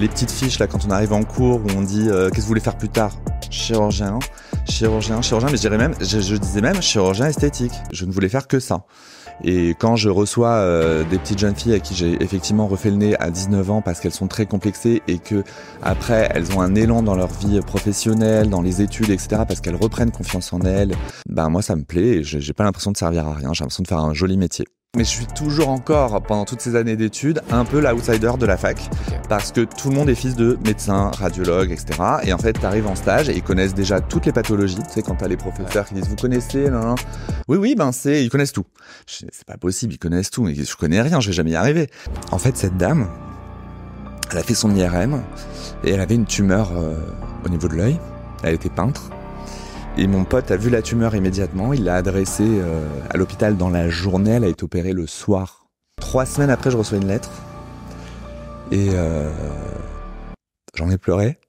les petites fiches là quand on arrive en cours où on dit euh, qu'est-ce que vous voulez faire plus tard? Chirurgien, chirurgien, chirurgien, mais je dirais même, je, je disais même chirurgien esthétique. Je ne voulais faire que ça. Et quand je reçois euh, des petites jeunes filles à qui j'ai effectivement refait le nez à 19 ans parce qu'elles sont très complexées et que après elles ont un élan dans leur vie professionnelle, dans les études, etc. parce qu'elles reprennent confiance en elles, ben moi ça me plaît et j'ai pas l'impression de servir à rien. J'ai l'impression de faire un joli métier. Mais je suis toujours encore, pendant toutes ces années d'études, un peu l'outsider de la fac. Parce que tout le monde est fils de médecin, radiologue, etc. Et en fait, t'arrives en stage et ils connaissent déjà toutes les pathologies. Tu sais, quand t'as les professeurs qui disent, vous connaissez, non, non. Oui, oui, ben c'est, ils connaissent tout. C'est pas possible, ils connaissent tout. Mais je connais rien, je vais jamais y arriver. En fait, cette dame, elle a fait son IRM et elle avait une tumeur euh, au niveau de l'œil. Elle était peintre. Et mon pote a vu la tumeur immédiatement, il l'a adressée euh, à l'hôpital dans la journée, elle a été opérée le soir. Trois semaines après, je reçois une lettre. Et euh, j'en ai pleuré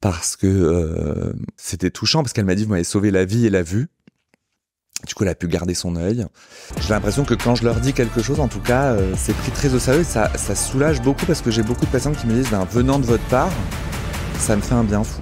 parce que euh, c'était touchant, parce qu'elle m'a dit, vous m'avez sauvé la vie et la vue. Du coup, elle a pu garder son œil. J'ai l'impression que quand je leur dis quelque chose, en tout cas, c'est pris très au sérieux. Ça, ça soulage beaucoup parce que j'ai beaucoup de patients qui me disent, ben, venant de votre part, ça me fait un bien fou.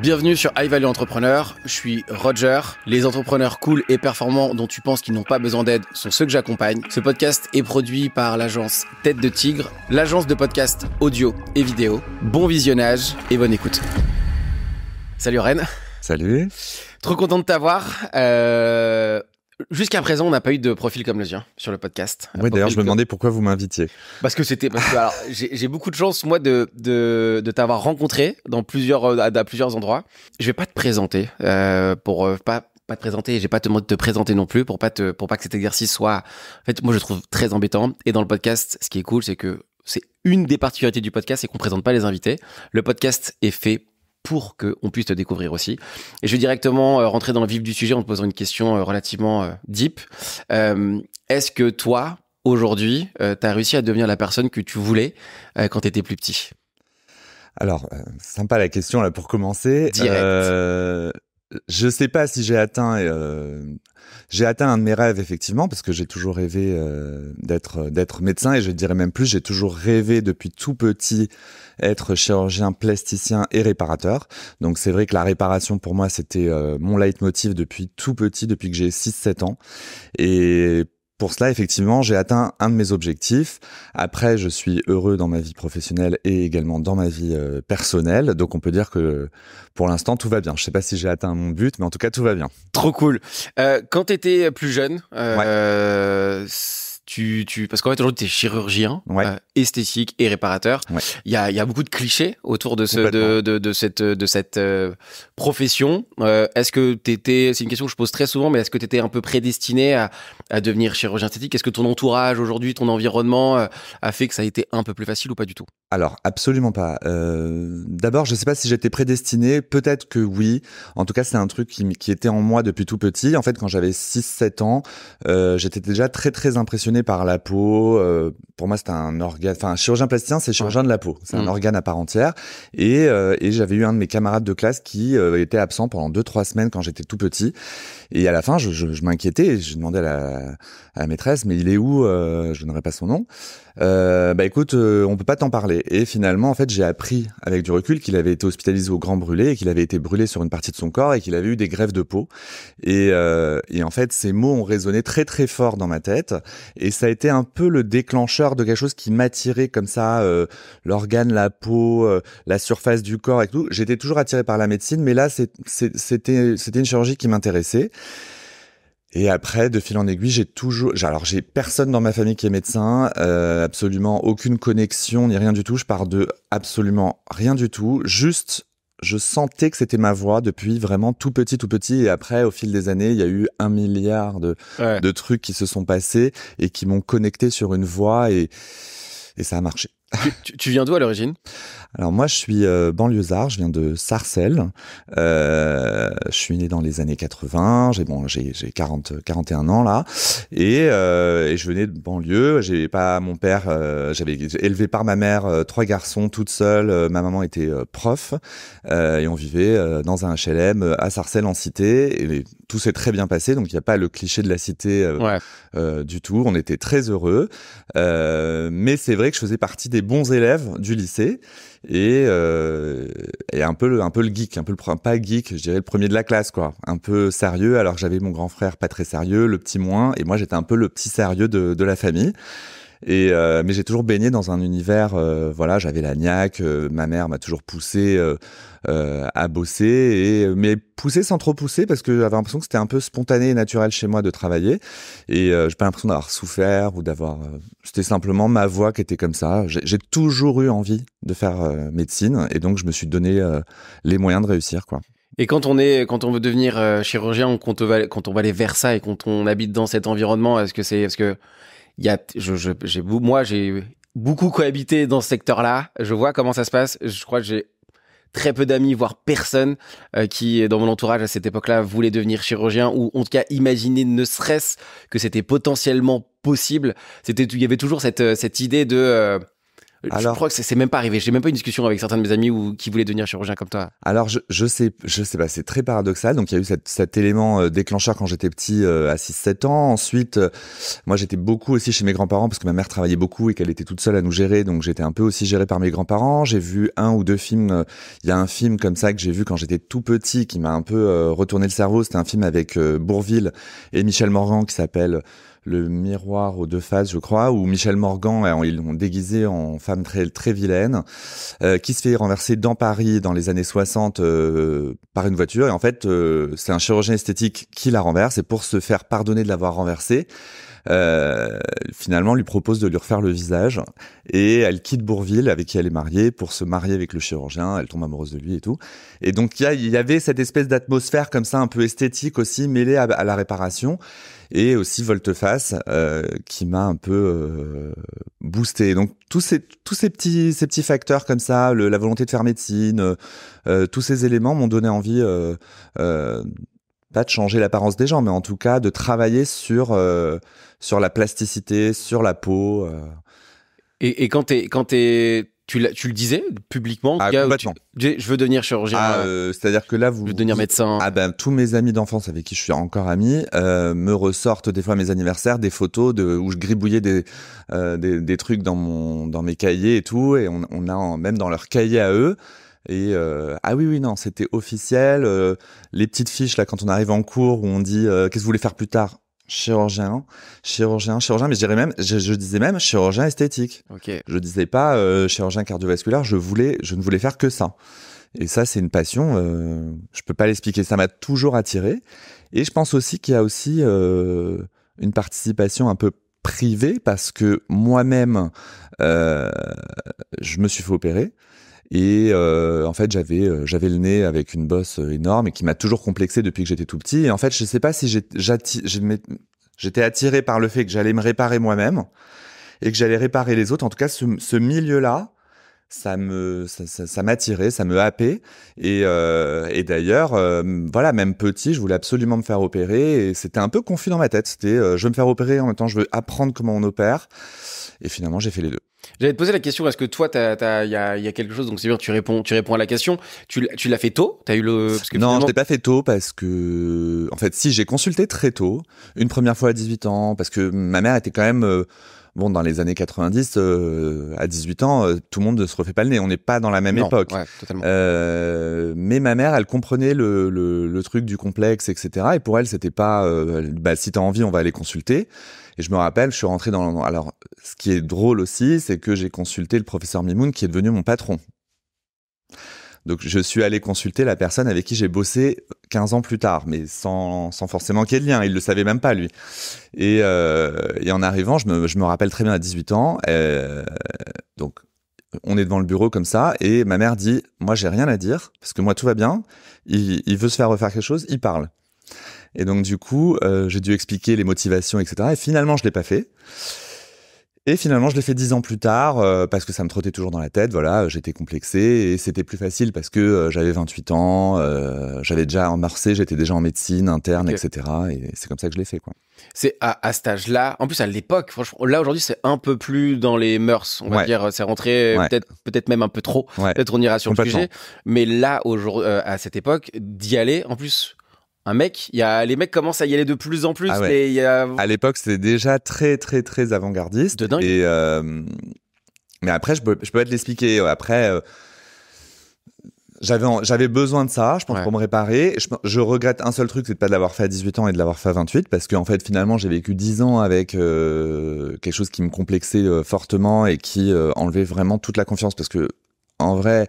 Bienvenue sur High Value Entrepreneur. Je suis Roger. Les entrepreneurs cool et performants dont tu penses qu'ils n'ont pas besoin d'aide sont ceux que j'accompagne. Ce podcast est produit par l'agence Tête de Tigre, l'agence de podcast audio et vidéo. Bon visionnage et bonne écoute. Salut Ren. Salut. Trop content de t'avoir. Euh, Jusqu'à présent, on n'a pas eu de profil comme le tien sur le podcast. Oui, d'ailleurs, je me demandais pourquoi vous m'invitiez. Parce que c'était j'ai beaucoup de chance moi de de, de t'avoir rencontré dans plusieurs euh, à, plusieurs endroits. Je vais pas te présenter euh, pour euh, pas pas te présenter, j'ai pas te de te présenter non plus pour pas te pour pas que cet exercice soit en fait moi je trouve très embêtant et dans le podcast, ce qui est cool c'est que c'est une des particularités du podcast, c'est qu'on présente pas les invités. Le podcast est fait pour qu'on puisse te découvrir aussi. Et je vais directement euh, rentrer dans le vif du sujet en te posant une question euh, relativement euh, deep. Est-ce que toi, aujourd'hui, tu as réussi à devenir la personne que tu voulais quand tu étais plus petit? Alors, sympa la question là pour commencer. Direct. Je sais pas si j'ai atteint j'ai atteint un de mes rêves effectivement parce que j'ai toujours rêvé euh, d'être d'être médecin et je dirais même plus j'ai toujours rêvé depuis tout petit être chirurgien plasticien et réparateur. Donc c'est vrai que la réparation pour moi c'était euh, mon leitmotiv depuis tout petit depuis que j'ai 6 7 ans et pour cela, effectivement, j'ai atteint un de mes objectifs. Après, je suis heureux dans ma vie professionnelle et également dans ma vie euh, personnelle. Donc, on peut dire que pour l'instant, tout va bien. Je sais pas si j'ai atteint mon but, mais en tout cas, tout va bien. Trop cool. Euh, quand tu étais plus jeune, euh, tu, tu, parce qu'en fait, aujourd'hui, tu es chirurgien, euh, esthétique et réparateur. Il y, a, y a beaucoup de clichés autour de, ce, de, de, de cette, de cette euh, profession. Euh, est-ce que tu étais, c'est une question que je pose très souvent, mais est-ce que tu étais un peu prédestiné à, à devenir chirurgien esthétique? Est-ce que ton entourage aujourd'hui, ton environnement a fait que ça a été un peu plus facile ou pas du tout? Alors, absolument pas. D'abord, je sais pas si j'étais prédestiné. Peut-être que oui. En tout cas, c'est un truc qui, qui était en moi depuis tout petit. En fait, quand j'avais 6-7 ans, j'étais déjà très, très impressionné par la peau. Euh, pour moi, c'était un organe. Enfin, chirurgien plasticien, c'est chirurgien de la peau. C'est un mm. organe à part entière. Et, euh, et j'avais eu un de mes camarades de classe qui euh, était absent pendant deux trois semaines quand j'étais tout petit. Et à la fin, je, je, je m'inquiétais. Je demandais à la, à la, maîtresse, mais il est où Je n'aurais pas son nom. bah écoute, on peut pas t'en parler. Et finalement, en fait, j'ai appris avec du recul qu'il avait été hospitalisé au Grand Brûlé et qu'il avait été brûlé sur une partie de son corps et qu'il avait eu des grèves de peau. Et, et en fait, ces mots ont résonné très très fort dans ma tête. Et ça a été un peu le déclencheur de quelque chose qui m'attirait comme ça, euh, l'organe, la peau, euh, la surface du corps et tout. J'étais toujours attiré par la médecine, mais là, c'était une chirurgie qui m'intéressait. Et après, de fil en aiguille, j'ai toujours, alors j'ai personne dans ma famille qui est médecin, euh, absolument aucune connexion ni rien du tout. Je pars de absolument rien du tout, juste je sentais que c'était ma voix depuis vraiment tout petit, tout petit. Et après, au fil des années, il y a eu un milliard de, de trucs qui se sont passés et qui m'ont connecté sur une voix et, et ça a marché. Tu, tu viens d'où à l'origine? Alors moi, je suis euh, banlieusard, je viens de Sarcelles. Euh, je suis né dans les années 80. J'ai bon, j'ai j'ai 40 41 ans là, et, euh, et je venais de banlieue. J'ai pas mon père, euh, j'avais élevé par ma mère trois garçons toute seule. ma maman était prof et on vivait dans un HLM à Sarcelles en cité. Et tout s'est très bien passé, donc il n'y a pas le cliché de la cité du tout. On était très heureux, mais c'est vrai que je faisais partie des bons élèves du lycée et, euh, et un peu le, un peu le geek, un peu le pas geek, je dirais le premier de la classe quoi, un peu sérieux alors j'avais mon grand frère pas très sérieux, le petit moins et moi j'étais un peu le petit sérieux de, de la famille. Et euh, mais j'ai toujours baigné dans un univers, euh, voilà, j'avais la niaque, ma mère m'a toujours poussé à bosser, et mais poussé sans trop pousser parce que j'avais l'impression que c'était un peu spontané et naturel chez moi de travailler, et j'ai pas l'impression d'avoir souffert ou d'avoir, c'était simplement ma voix qui était comme ça. J'ai toujours eu envie de faire médecine, et donc je me suis donné les moyens de réussir, quoi. Et quand on est, quand on veut devenir chirurgien, quand on va, quand on va aller vers ça et quand on habite dans cet environnement, est-ce que c'est, est-ce que il y a, je, j'ai, moi, j'ai beaucoup cohabité dans ce secteur-là. Je vois comment ça se passe. Je crois que j'ai très peu d'amis, voire personne, euh, qui, dans mon entourage à cette époque-là, voulait devenir chirurgien ou en tout cas imaginer ne serait-ce que c'était potentiellement possible. C'était, il y avait toujours cette, euh, cette idée de, euh, alors, je crois que c'est même pas arrivé. J'ai même pas une discussion avec certains de mes amis ou qui voulaient devenir chirurgien comme toi. Alors je, je sais je sais pas, c'est très paradoxal. Donc il y a eu cet, cet élément euh, déclencheur quand j'étais petit euh, à 6-7 ans. Ensuite, euh, moi j'étais beaucoup aussi chez mes grands-parents parce que ma mère travaillait beaucoup et qu'elle était toute seule à nous gérer. Donc j'étais un peu aussi géré par mes grands-parents. J'ai vu un ou deux films. Il y a un film comme ça que j'ai vu quand j'étais tout petit qui m'a un peu retourné le cerveau. C'était un film avec Bourville et Michel Morgan qui s'appelle le miroir aux deux faces, je crois, où Michel Morgan, euh, ils l'ont déguisé en femme très très vilaine, euh, qui se fait renverser dans Paris dans les années 60 euh, par une voiture. Et en fait, c'est un chirurgien esthétique qui la renverse. Et pour se faire pardonner de l'avoir renversée, euh, finalement lui propose de lui refaire le visage et elle quitte Bourville avec qui elle est mariée pour se marier avec le chirurgien, elle tombe amoureuse de lui et tout. Et donc il y, avait cette espèce d'atmosphère comme ça un peu esthétique aussi mêlée à, la réparation et aussi volte-face euh, qui m'a un peu euh, boosté. Donc tous ces tous ces petits ces petits facteurs comme ça, le, la volonté de faire médecine, euh, tous ces éléments m'ont donné envie euh, euh, pas de changer l'apparence des gens, mais en tout cas de travailler sur euh, sur la plasticité, sur la peau. Euh. Et, et, quand t'es quand t'es tu, tu le disais publiquement ah, complètement. je veux devenir chirurgien. Ah, euh, C'est-à-dire que là, vous. Je veux devenir médecin. Ah ben, tous mes amis d'enfance avec qui je suis encore ami euh, me ressortent des fois mes anniversaires des photos de où je gribouillais des, euh, des, des trucs dans mon dans mes cahiers et tout, et on, on a même dans leurs cahiers à eux et euh, ah oui oui non, c'était officiel. Euh, les petites fiches là quand on arrive en cours où on dit euh, qu'est-ce que vous voulez faire plus tard? Chirurgien, chirurgien, chirurgien, mais je dirais même, je, je disais même chirurgien esthétique. Okay. Je disais pas chirurgien cardiovasculaire. Je voulais, je ne voulais faire que ça. Et ça, c'est une passion. Euh, je peux pas l'expliquer. Ça m'a toujours attiré. Et je pense aussi qu'il y a aussi euh, une participation un peu privée parce que moi-même, euh, je me suis fait opérer. Et euh, en fait, j'avais euh, j'avais le nez avec une bosse euh, énorme et qui m'a toujours complexé depuis que j'étais tout petit. Et en fait, je sais pas si j'étais attiré par le fait que j'allais me réparer moi-même et que j'allais réparer les autres. En tout cas, ce, ce milieu-là, ça me ça, ça, m'attirait, ça me happait. Et, euh, et d'ailleurs, euh, voilà, même petit, je voulais absolument me faire opérer. Et c'était un peu confus dans ma tête. C'était, je veux me faire opérer en même temps, je veux apprendre comment on opère. Et finalement, j'ai fait les deux. J'allais te poser la question, est-ce que toi, il y a, y a, quelque chose, donc c'est bien, tu réponds, tu réponds à la question. Tu, tu l'as fait tôt? As eu le... Parce que non, finalement... je l'ai pas fait tôt parce que, en fait, si, j'ai consulté très tôt, une première fois à 18 ans, parce que ma mère était quand même... Euh, bon, dans les années 90, euh, à 18 ans, euh, tout le monde ne se refait pas le nez. On n'est pas dans la même non, époque. Ouais, totalement. Euh, mais ma mère, elle comprenait le, le, le, truc du complexe, etc. Et pour elle, c'était pas, euh, bah, si t'as envie, on va aller consulter. Et je me rappelle, je suis rentré dans. Alors, ce qui est drôle aussi, c'est que j'ai consulté le professeur Mimoun, qui est devenu mon patron. Donc, je suis allé consulter la personne avec qui j'ai bossé 15 ans plus tard, mais sans, sans forcément qu'il y ait de lien. Il le savait même pas, lui. Et, euh, en arrivant, je me, je me rappelle très bien à 18 ans. Euh, donc, on est devant le bureau comme ça, et ma mère dit Moi, j'ai rien à dire, parce que moi, tout va bien. Il, il veut se faire refaire quelque chose, il parle. Et donc du coup, euh, j'ai dû expliquer les motivations, etc. Et finalement, je l'ai pas fait. Et finalement, je l'ai fait dix ans plus tard euh, parce que ça me trottait toujours dans la tête. Voilà, j'étais complexé et c'était plus facile parce que euh, j'avais 28 ans, euh, j'avais déjà emmarsé, j'étais déjà en médecine interne, okay. etc. Et c'est comme ça que je l'ai fait, quoi. C'est à, à, cet âge-là. En plus, à l'époque, franchement, là aujourd'hui, c'est un peu plus dans les mœurs. On va Ouais. dire, c'est rentré Ouais. peut-être, peut-être même un peu trop. Ouais. Peut-être on ira sur le sujet. Mais là, aujourd'hui, euh, à cette époque, d'y aller, en plus, un mec, y a les mecs commencent à y aller de plus en plus. Ah ouais. mais il y a À l'époque, c'était déjà très, très, très avant-gardiste. De dingue. Et, euh, Mais après, je peux, je peux pas te l'expliquer. Après, euh, j'avais, besoin de ça, je pense, Ouais. pour me réparer. Je, je regrette un seul truc, c'est de pas de l'avoir fait à 18 ans et de l'avoir fait à 28, parce qu'en fait, finalement, j'ai vécu 10 ans avec euh, quelque chose qui me complexait euh, fortement et qui enlevait vraiment toute la confiance, parce que en vrai.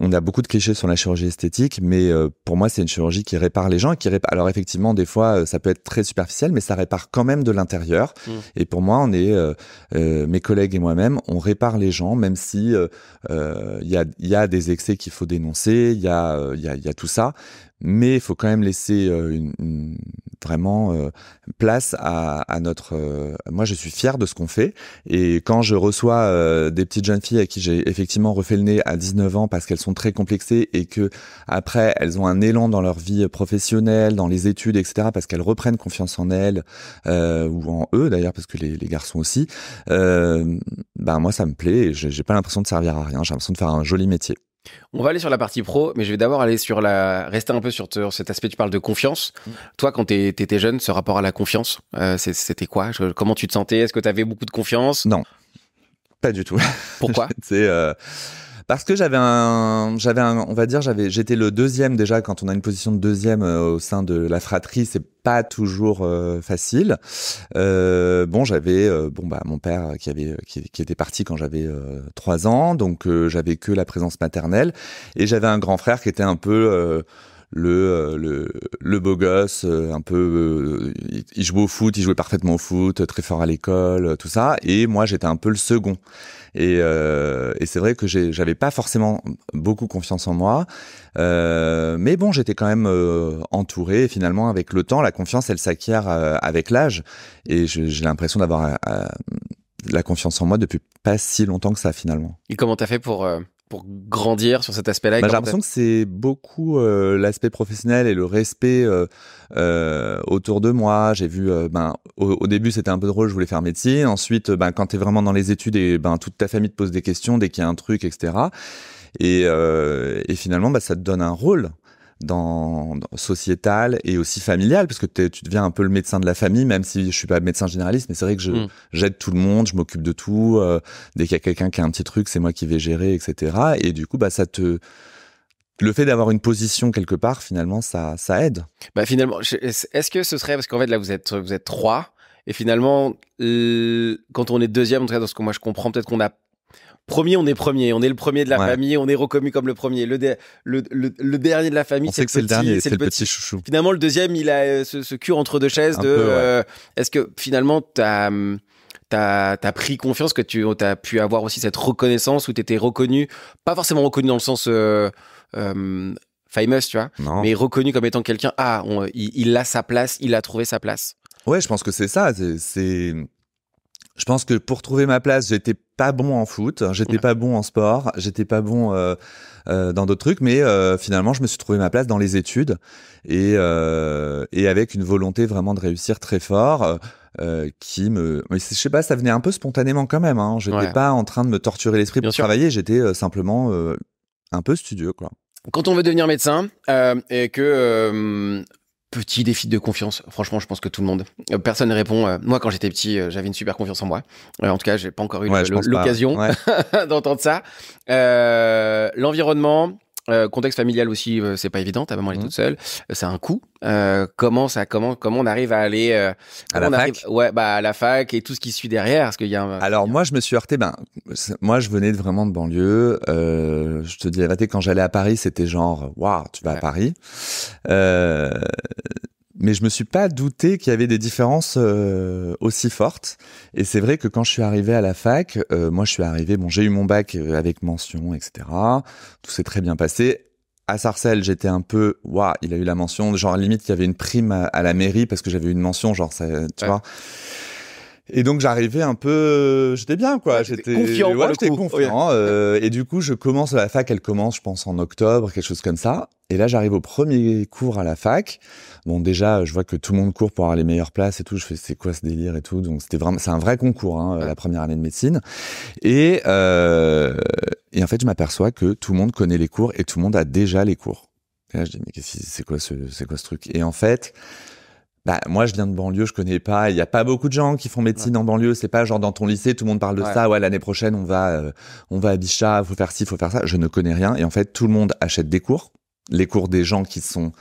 On a beaucoup de clichés sur la chirurgie esthétique, mais euh, pour moi, c'est une chirurgie qui répare les gens et qui répare. Alors effectivement, des fois, euh, ça peut être très superficiel, mais ça répare quand même de l'intérieur. Mm. Et pour moi, on est, euh, euh, mes collègues et moi-même, on répare les gens, même si euh, euh, il y, a, il y a des excès qu'il faut dénoncer, il y a, il y a, il y a tout ça, mais il faut quand même laisser euh, une, une- vraiment euh, place à, à notre. euh, moi, je suis fier de ce qu'on fait, et quand je reçois des petites jeunes filles à qui j'ai effectivement refait le nez à 19 ans parce qu'elles sont très complexées et que après elles ont un élan dans leur vie professionnelle, dans les études, etc., parce qu'elles reprennent confiance en elles euh, ou en eux d'ailleurs, parce que les, les garçons aussi. Euh, ben moi, ça me plaît. j'ai pas l'impression de servir à rien. J'ai l'impression de faire un joli métier. On va aller sur la partie pro, mais je vais d'abord aller sur la, rester un peu sur te- cet aspect. Tu parles de confiance. Mm. Toi, quand t'es- t'étais jeune, ce rapport à la confiance, euh, c'était quoi? Je- Comment tu te sentais? Est-ce que tu avais beaucoup de confiance? Pas du tout. Pourquoi? C'est euh, parce que j'avais un, j'avais un, on va dire, j'avais, j'étais le deuxième déjà. Quand on a une position de deuxième euh, au sein de la fratrie, c'est pas toujours euh, facile. Euh, bon, j'avais, euh, bon bah mon père qui avait, qui, qui était parti quand j'avais trois ans, donc j'avais que la présence maternelle, et j'avais un grand frère qui était un peu le, euh, le le beau gosse, euh, un peu, euh, il, jouait au foot, il jouait parfaitement au foot, très fort à l'école, tout ça, et moi j'étais un peu le second. Et, et c'est vrai que j'avais pas forcément beaucoup confiance en moi, mais bon, j'étais quand même entouré. Et finalement, avec le temps, la confiance, elle s'acquiert avec l'âge. Et j'ai l'impression d'avoir la confiance en moi depuis pas si longtemps que ça, finalement. Et comment t'as fait pour, pour grandir sur cet aspect-là Bah, j'ai l'impression que c'est beaucoup euh, l'aspect professionnel et le respect euh, euh, autour de moi. J'ai vu, euh, ben, au, au début c'était un peu drôle, je voulais faire médecine. Ensuite, ben, quand t'es vraiment dans les études et ben toute ta famille te pose des questions dès qu'il y a un truc, etc. Et, euh, et finalement, bah, ça te donne un rôle dans, dans- sociétal et aussi familial parce que tu deviens un peu le médecin de la famille même si je suis pas médecin généraliste mais c'est vrai que je Mm. j'aide tout le monde je m'occupe de tout euh, dès qu'il y a quelqu'un qui a un petit truc c'est moi qui vais gérer etc et du coup bah ça te le fait d'avoir une position quelque part finalement ça ça aide Bah finalement, est-ce que ce serait parce qu'en fait là vous êtes vous êtes trois et finalement euh, quand on est deuxième, en tout cas dans ce que moi je comprends, peut-être qu'on a premier, on est premier, on est le premier de la Ouais. famille, on est reconnu comme le premier. Le, de- le, le, le dernier de la famille, c'est le petit- dernier c'est le petit chouchou Finalement, le deuxième, il a euh, ce, ce cul entre deux chaises Un de. ouais. euh, Est-ce que finalement t'as T'as as pris confiance que tu as pu avoir aussi cette reconnaissance où tu étais reconnu, pas forcément reconnu dans le sens euh, euh, famous, tu vois, non mais reconnu comme étant quelqu'un, ah, on- il, il a sa place, il a trouvé sa place. Ouais, je pense que c'est ça. C'est, c'est- je pense que pour trouver ma place, j'étais pas bon en foot, j'étais Ouais. pas bon en sport, j'étais pas bon euh, euh, dans d'autres trucs, mais euh, finalement, je me suis trouvé ma place dans les études et euh, et avec une volonté vraiment de réussir très fort. euh, qui me, mais je sais pas, ça venait un peu spontanément quand même. Hein. J'étais Ouais. pas en train de me torturer l'esprit pour sûr. travailler. J'étais euh, simplement euh, un peu studieux, quoi. Quand on veut devenir médecin euh, et que euh, petit défi de confiance, franchement, je pense que tout le monde, euh, personne ne répond. euh, moi, quand j'étais petit, euh, j'avais une super confiance en moi. En tout cas, j'ai pas encore eu Ouais, l'occasion Ouais. d'entendre ça. Euh, L'environnement. Euh, contexte familial aussi, euh, c'est pas évident. Ta maman elle est Mhm. toute seule, euh, c'est un coût. Euh, comment ça, comment comment on arrive à aller euh, À la fac? Ouais, bah à la fac et tout ce qui suit derrière, parce qu'il y a. un- Alors moi, je me suis heurté. Ben, moi, je venais de vraiment de banlieue. Euh, je te dis la vérité, quand j'allais à Paris, c'était genre, waouh, tu vas à. Paris. Mais je me suis pas douté qu'il y avait des différences euh, aussi fortes. Et c'est vrai que quand je suis arrivé à la fac, euh, moi, je suis arrivé. Bon, j'ai eu mon bac euh, avec mention, etc. Tout s'est très bien passé. À Sarcelles, j'étais un peu, waouh, il a eu la mention, genre limite il y avait une prime à, à la mairie parce que j'avais eu une mention, genre ça, tu Ouais. vois. Et donc j'arrivais un peu, j'étais bien quoi, Ouais, j'étais confiant, ouais, j'étais euh, et du coup je commence à la fac, elle commence, je pense en octobre, quelque chose comme ça. Et là j'arrive au premier cours à la fac. Bon déjà je vois que tout le monde court pour avoir les meilleures places et tout. Je fais c'est quoi ce délire et tout? Donc c'était vraiment, c'est un vrai concours hein, la première année de médecine. Et euh, et en fait je m'aperçois que tout le monde connaît les cours et tout le monde a déjà les cours. Et là je dis mais c'est quoi ce c'est quoi ce truc? Et en fait Bah, moi, je viens de banlieue, je connais pas. Il y a pas beaucoup de gens qui font médecine en banlieue. C'est pas genre dans ton lycée, tout le monde parle de Ouais. ça. Ouais, l'année prochaine, on va, euh, on va à Bichat, faut faire ci, faut faire ça. Je ne connais rien. Et en fait, tout le monde achète des cours. Les cours des gens qui sont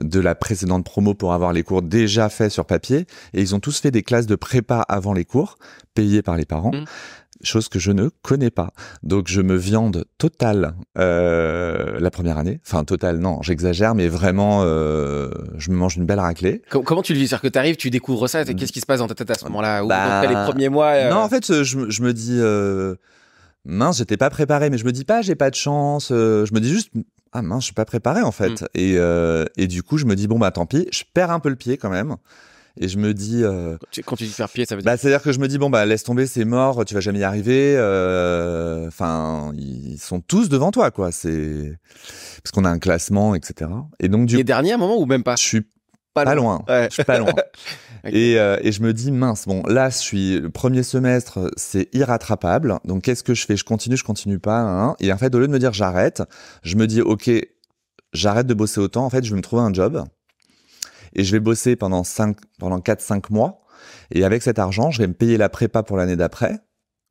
de la précédente promo pour avoir les cours déjà faits sur papier. Et ils ont tous fait des classes de prépa avant les cours, payées par les parents. Mm. Chose que je ne connais pas. Donc, je me viande totale euh, la première année. Enfin, totale, non, j'exagère, mais vraiment, euh, je me mange une belle raclée. Com- comment tu le vis? C'est-à-dire que t'arrives, tu découvres ça, et qu'est-ce qui se passe dans ta tête à ce moment-là? Ou Bah, après les premiers mois euh, Non, en fait, euh, je, me- je me dis, mince, j'étais pas préparé, mais je me dis pas, j'ai pas de chance. je me dis juste, ah mince, je suis pas préparé en fait. Et, euh, et du coup, je me dis, bon, bah tant pis, je perds un peu le pied quand même. Et je me dis, euh, quand tu dis faire pied, ça veut dire. bah, c'est-à-dire que je me dis, bon, bah laisse tomber, c'est mort, tu vas jamais y arriver. euh, Enfin, ils sont tous devant toi, quoi. C'est parce qu'on a un classement, etc. Et donc, du les coup, derniers à un moment ou même pas? Je suis Pas pas loin. loin. Ouais. Je suis pas loin. Et, euh, et je me dis, mince, bon, là, je suis, le premier semestre, c'est irrattrapable. Donc, qu'est-ce que je fais? Je continue, je continue pas, hein. Et en fait, au lieu de me dire j'arrête, je me dis, OK, j'arrête de bosser autant. En fait, je vais me trouver un job. Et je vais bosser pendant cinq, pendant 4-5 mois. Et avec cet argent, je vais me payer la prépa pour l'année d'après.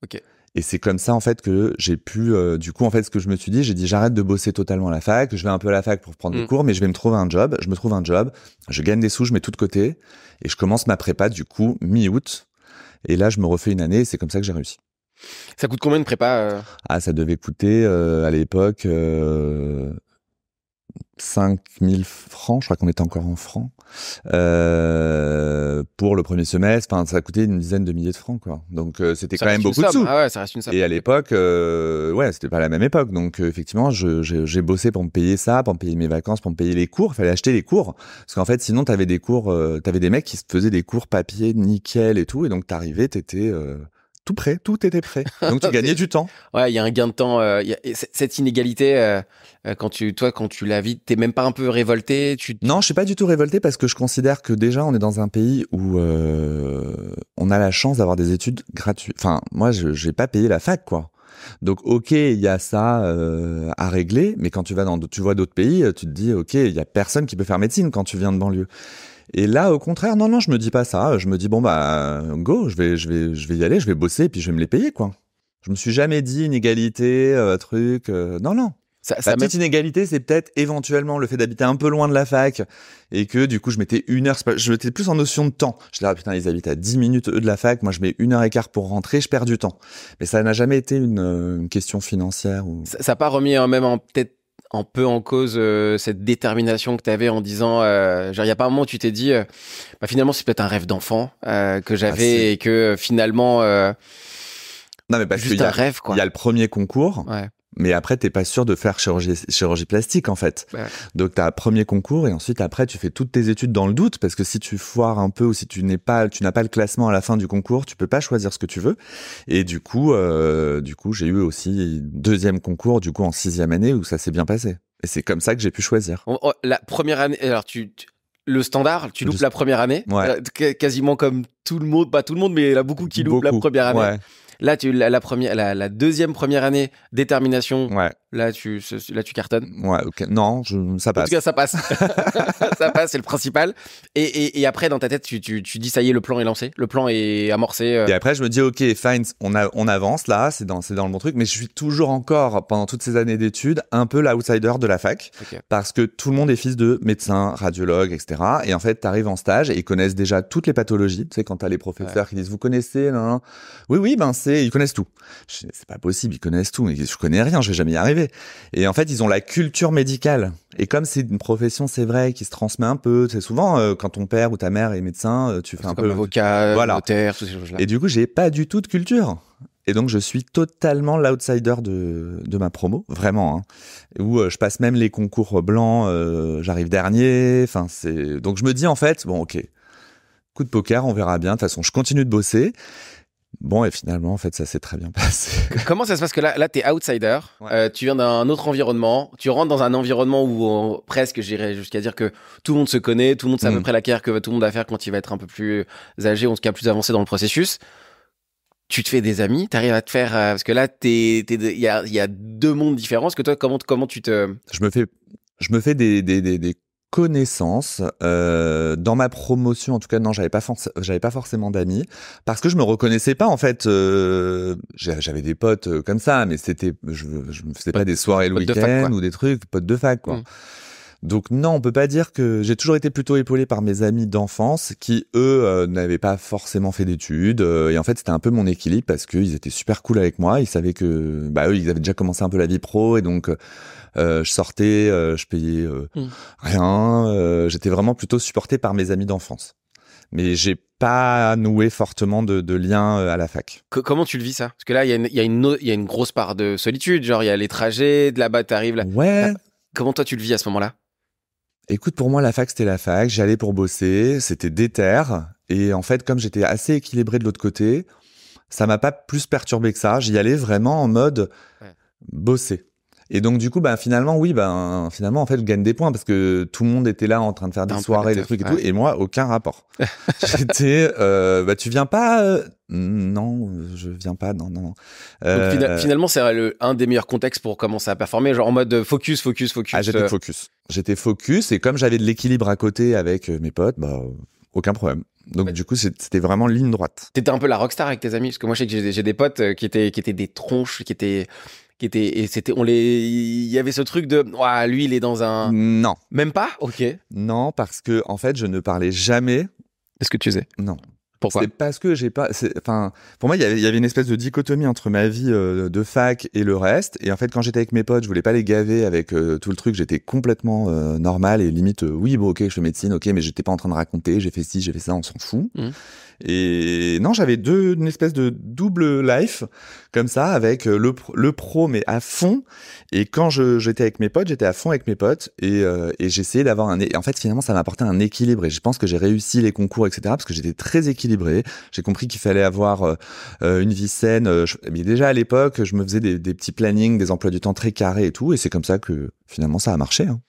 Ok. Et c'est comme ça, en fait, que j'ai pu, euh, du coup, en fait, ce que je me suis dit, j'ai dit, j'arrête de bosser totalement à la fac, je vais un peu à la fac pour prendre des Mm. cours, mais je vais me trouver un job. Je me trouve un job, je gagne des sous, je mets tout de côté, et je commence ma prépa, du coup, mi-août. Et là, je me refais une année, et c'est comme ça que j'ai réussi. Ça coûte combien de prépa euh? Ah, ça devait coûter, euh, à l'époque, euh, 5000 francs, je crois qu'on était encore en francs, euh, pour le premier semestre. Enfin, ça a coûté une dizaine de milliers de francs, quoi. Donc, euh, c'était quand même beaucoup de sous. Ah ouais, ça reste une somme. Et à l'époque, euh, ouais, c'était pas la même époque. Donc euh, effectivement, j'ai bossé pour me payer ça, pour me payer mes vacances, pour me payer les cours. Il fallait acheter les cours parce qu'en fait, sinon, t'avais des cours, euh, t'avais des mecs qui se faisaient des cours papier, nickel et tout, et donc t'arrivais, t'étais euh, tout prêt, tout était prêt. Donc tu gagnais du temps. Ouais, il y a un gain de temps. euh, y a- cette inégalité, euh, euh, quand tu, toi, quand tu la vis, t'es même pas un peu révolté. Tu, Non, je suis pas du tout révolté parce que je considère que déjà on est dans un pays où euh, on a la chance d'avoir des études gratuites. Enfin, moi, je j'ai pas payé la fac, quoi. Donc, ok, il y a ça euh, à régler, mais quand tu vas dans, d'autres- tu vois d'autres pays, tu te dis, ok, il y a personne qui peut faire médecine quand tu viens de banlieue. Et là, au contraire, non, non, je me dis pas ça. Je me dis bon bah go, je vais, je vais, je vais y aller, je vais bosser, puis je vais me les payer, quoi. Je me suis jamais dit inégalité, euh, truc. euh, non, non. ça, La ça même- petite inégalité, c'est peut-être éventuellement le fait d'habiter un peu loin de la fac et que du coup je mettais une heure, je mettais plus en notion de temps. Je disais, ah putain, ils habitent à 10 minutes eux de la fac, moi je mets une heure et quart pour rentrer, je perds du temps. Mais ça n'a jamais été une, euh, une question financière ou. ça n'a pas remis euh, même en peut-être un peu en cause euh, cette détermination que tu avais en disant euh, genre il y a pas un moment où tu t'es dit euh, bah, finalement c'est peut-être un rêve d'enfant euh, que Ah, j'avais c'est- et que finalement euh, Non mais parce juste y un a, rêve quoi. il y a le premier concours, ouais mais après t'es pas sûr de faire chirurgie, chirurgie plastique en fait. Ouais. Donc t'as un premier concours et ensuite après tu fais toutes tes études dans le doute parce que si tu foires un peu ou si tu n'es pas, tu n'as pas le classement à la fin du concours, tu peux pas choisir ce que tu veux. Et du coup, euh, du coup j'ai eu aussi deuxième concours du coup en sixième année où ça s'est bien passé. Et c'est comme ça que j'ai pu choisir. On- on- la première année alors tu, tu- le standard tu loupes la première année Ouais. euh, qu- quasiment comme tout le monde pas tout le monde mais il y en a beaucoup qui loupent la première année Ouais, là tu la, la première la, la deuxième première année détermination ouais, là tu là tu cartonnes ouais. ok. Non, je, ça En passe. tout cas, ça passe. ça passe, c'est le principal. Et, et, et après, dans ta tête, tu, tu, tu dis, ça y est, le plan est lancé, le plan est amorcé. euh. Et après, je me dis, ok, fine, on, a, on avance là, c'est dans, c'est dans le bon truc, mais je suis toujours encore, pendant toutes ces années d'études, un peu l'outsider de la fac, parce que tout le monde est fils de médecin, radiologue, etc. Et en fait, t'arrives en stage et ils connaissent déjà toutes les pathologies. Tu sais, quand t'as les professeurs qui disent, vous connaissez, non, non. Oui, oui, ben c'est, ils connaissent tout. C'est pas possible, ils connaissent tout, mais je connais rien, je vais jamais y arriver. Et en fait, ils ont la culture médicale. Et comme c'est une profession, c'est vrai, qui se transmet un peu, c'est souvent euh, quand ton père ou ta mère est médecin, euh, tu fais un comme peu avocat, Voilà. notaire, toutes ces choses-là. et du coup, j'ai pas du tout de culture. Et donc, je suis totalement l'outsider de, de ma promo, vraiment. Hein. Où euh, je passe même les concours blancs, euh, j'arrive dernier. Enfin, c'est donc je me dis en fait, bon, ok, coup de poker, on verra bien. De toute façon, je continue de bosser. Bon, et finalement, en fait, ça s'est très bien passé. Comment ça se passe? Que là, là t'es outsider, Ouais. euh, tu viens d'un autre environnement, tu rentres dans un environnement où euh, presque, j'irais jusqu'à dire que tout le monde se connaît, tout le monde sait à peu Mm. près la carrière que tout le monde va faire quand il va être un peu plus âgé, en tout cas plus avancé dans le processus. Tu te fais des amis, t'arrives à te faire euh, parce que là t'es, t'es- il y a, il y a deux mondes différents. Parce que toi, comment, comment tu te, je me fais, je me fais des, des, des, des connaissances. Euh, dans ma promotion, en tout cas, non, j'avais pas, j'avais pas forcément d'amis parce que je me reconnaissais pas en fait. Euh, j'avais des potes euh, comme ça, mais c'était, je, je me faisais pas des soirées le week-end ou des trucs, potes de fac quoi. Mm. Donc non, on peut pas dire que j'ai toujours été plutôt épaulé par mes amis d'enfance qui eux euh, n'avaient pas forcément fait d'études et en fait c'était un peu mon équilibre parce qu'ils étaient super cool avec moi, ils savaient que bah eux ils avaient déjà commencé un peu la vie pro et donc euh, je sortais, euh, je payais euh, hmm. rien. J'étais vraiment plutôt supporté par mes amis d'enfance. Mais j'ai pas noué fortement de, de liens à la fac. comment tu le vis ça? Parce que là, il y, a une, y, a une, y a une grosse part de solitude. Genre, il y a les trajets, de là-bas, t'arrives là. Ouais. Comment toi, tu le vis à ce moment-là? Écoute, pour moi, la fac, c'était la fac. J'allais pour bosser. C'était déter. Et en fait, comme j'étais assez équilibré de l'autre côté, ça m'a pas plus perturbé que ça. J'y allais vraiment en mode bosser. Et donc du coup, bah finalement, oui, ben finalement, en fait, je gagne des points parce que tout le monde était là en train de faire des soirées, des trucs et tout, et moi, aucun rapport. J'étais, euh, bah tu viens pas euh, Non, je viens pas. Non, non. Euh... finalement, c'est un des meilleurs contextes pour commencer à performer, genre en mode focus, focus, focus. Ah, j'étais focus. J'étais focus, et comme j'avais de l'équilibre à côté avec euh, mes potes, bah aucun problème. Donc du coup, c'était vraiment ligne droite. T'étais un peu la rockstar avec tes amis, parce que moi, je sais que j'ai des potes euh, qui étaient qui étaient des tronches, qui étaient qui était et c'était on les il y avait ce truc de ah, lui il est dans un non. Même pas? Ok. Non parce que en fait je ne parlais jamais est-ce que tu faisais. Non pourquoi C'est parce que j'ai pas. Enfin, pour moi, il y avait une espèce de dichotomie entre ma vie euh, de fac et le reste. Et en fait, quand j'étais avec mes potes, je voulais pas les gaver avec euh, tout le truc. J'étais complètement euh, normal et limite, oui, bon, ok, je fais médecine, ok, mais j'étais pas en train de raconter. J'ai fait ci, j'ai fait ça, on s'en fout. Mmh. Et non, j'avais deux, une espèce de double life comme ça avec euh, le, le pro mais à fond. Et quand j'étais avec mes potes, j'étais à fond avec mes potes et, euh, et j'essayais d'avoir un. Et en fait, finalement, ça m'a apporté un équilibre. Et je pense que j'ai réussi les concours, etc. Parce que j'étais très équilibré. J'ai compris qu'il fallait avoir euh, une vie saine. mais déjà à l'époque, je me faisais des, des petits plannings, des emplois du temps très carrés et tout. Et c'est comme ça que finalement ça a marché. Hein.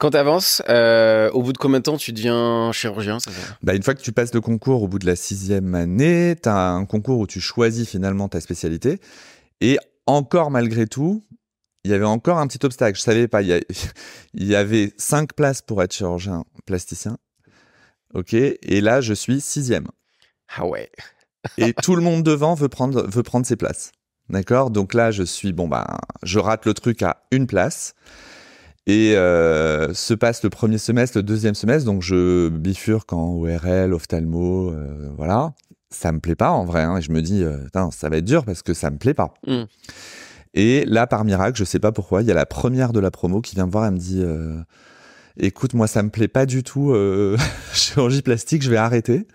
Quand tu avances, euh, au bout de combien de temps tu deviens chirurgien ça? Bah, Une fois que tu passes le concours au bout de la sixième année, tu as un concours où tu choisis finalement ta spécialité. Et encore malgré tout, il y avait encore un petit obstacle. Je savais pas, il y, avait cinq places pour être chirurgien plasticien. Ok, et là je suis sixième. Ah ouais. et tout le monde devant veut prendre, veut prendre ses places. D'accord? Donc là je suis, bon bah, je rate le truc à une place. Et euh, se passe le premier semestre, le deuxième semestre, donc je bifurque en ORL, ophtalmo, euh, voilà. Ça me plaît pas en vrai, hein, et je me dis, euh, ça va être dur parce que ça me plaît pas. Mm. Et là, par miracle, je sais pas pourquoi, il y a la première de la promo qui vient me voir, elle me dit, écoute, moi, ça me plaît pas du tout, euh, chirurgie plastique, je vais arrêter.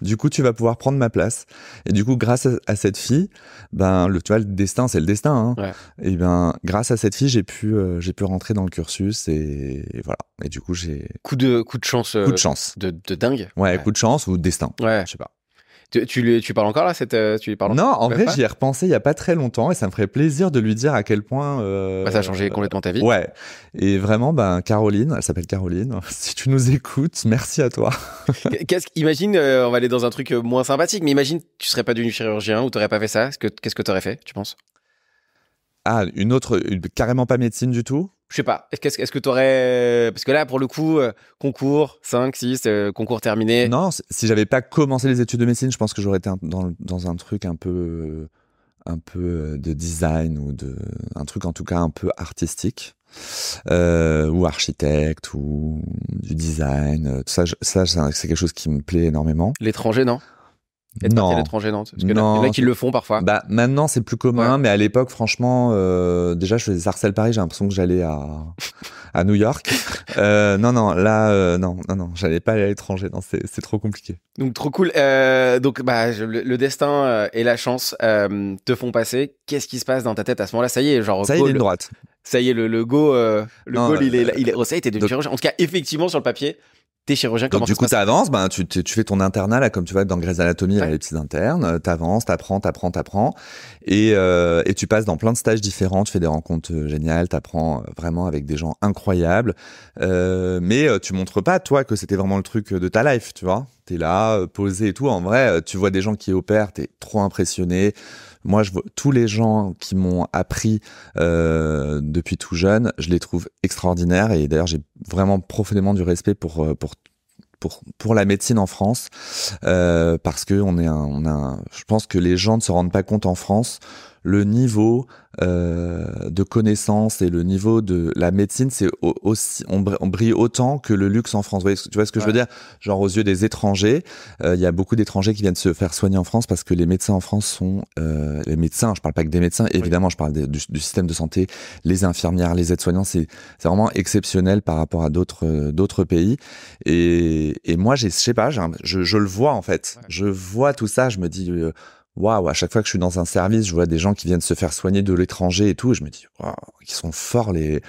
Du coup, tu vas pouvoir prendre ma place. Et du coup, grâce à, cette fille, ben, le, tu vois, le destin, c'est le destin. Hein. Et ben, grâce à cette fille, j'ai pu, euh, j'ai pu rentrer dans le cursus et, voilà. Et du coup, j'ai coup de coup de chance, coup de chance, de, de dingue. Ouais, coup de chance ou destin. Ouais, je sais pas. Tu, tu, tu, parles encore là cette, euh, tu lui parles Non, en vrai, j'y ai repensé il y a pas très longtemps et ça me ferait plaisir de lui dire à quel point. Euh, bah, ça a changé complètement ta vie. Ouais. Et vraiment, ben Caroline, elle s'appelle Caroline. Si tu nous écoutes, merci à toi. Qu'est-ce imagine, euh, on va aller dans un truc moins sympathique, mais imagine, tu serais pas devenu chirurgien ou t'aurais pas fait ça. Qu'est-ce que tu aurais fait, tu penses? Ah, une autre, carrément pas médecine du tout? Je sais pas, est-ce, que tu aurais. Parce que là, pour le coup, euh, concours, 5, 6, euh, concours terminé. Non, si j'avais pas commencé les études de médecine, je pense que j'aurais été dans, dans un truc un peu, un peu euh, de design ou de. Un truc en tout cas un peu artistique. ou architecte ou du design tout ça ça c'est quelque chose qui me plaît énormément l'étranger non? Non. à l'étranger, non? Parce que non, il y en a qui le font parfois. Bah maintenant c'est plus commun, mais à l'époque franchement, euh, déjà je faisais Sarcelles Paris, j'ai l'impression que j'allais à à New York. euh, non non, là euh, non non non, j'allais pas aller à l'étranger, non c'est trop compliqué. Donc trop cool. Donc bah le, destin et la chance te font passer. Qu'est-ce qui se passe dans ta tête à ce moment-là? Ça y est, genre ça y est, est droite. Ça y est, le, le go, le goal, il est, il est, oh, ça y est, t'es devenu chirurgien. En tout cas, effectivement, sur le papier, T'es chirurgien, comment Donc, du coup, tu avances, ben, tu, tu, fais ton internat, là, comme tu vois, dans Grey's Anatomy, ouais. les petits internes, euh, t'avances, t'apprends, t'apprends, t'apprends, et, euh, et tu passes dans plein de stages différents, tu fais des rencontres euh, géniales, t'apprends euh, vraiment avec des gens incroyables, euh, mais tu montres pas, toi, que c'était vraiment le truc de ta life, tu vois. T'es là, posé et tout. En vrai, tu vois des gens qui opèrent, t'es trop impressionné. Moi, je vois tous les gens qui m'ont appris euh, depuis tout jeune, je les trouve extraordinaires et d'ailleurs, j'ai vraiment profondément du respect pour euh, pour pour, pour la médecine en France euh, parce que on est un, on a un, je pense que les gens ne se rendent pas compte en France le niveau euh, de connaissance et le niveau de la médecine, c'est aussi on, brille autant que le luxe en France. tu vois ce que je veux dire? Genre aux yeux des étrangers, euh, il y a beaucoup d'étrangers qui viennent se faire soigner en France parce que les médecins en France sont euh, les médecins. Je parle pas que des médecins, évidemment, je parle du, du, système de santé, les infirmières, les aides-soignants. C'est c'est vraiment exceptionnel par rapport à d'autres euh, d'autres pays. Et, et moi, je sais pas, je, je le vois en fait. Je vois tout ça. Je me dis euh, waouh, à chaque fois que je suis dans un service, je vois des gens qui viennent se faire soigner de l'étranger et tout, et je me dis, waouh, ils sont forts les,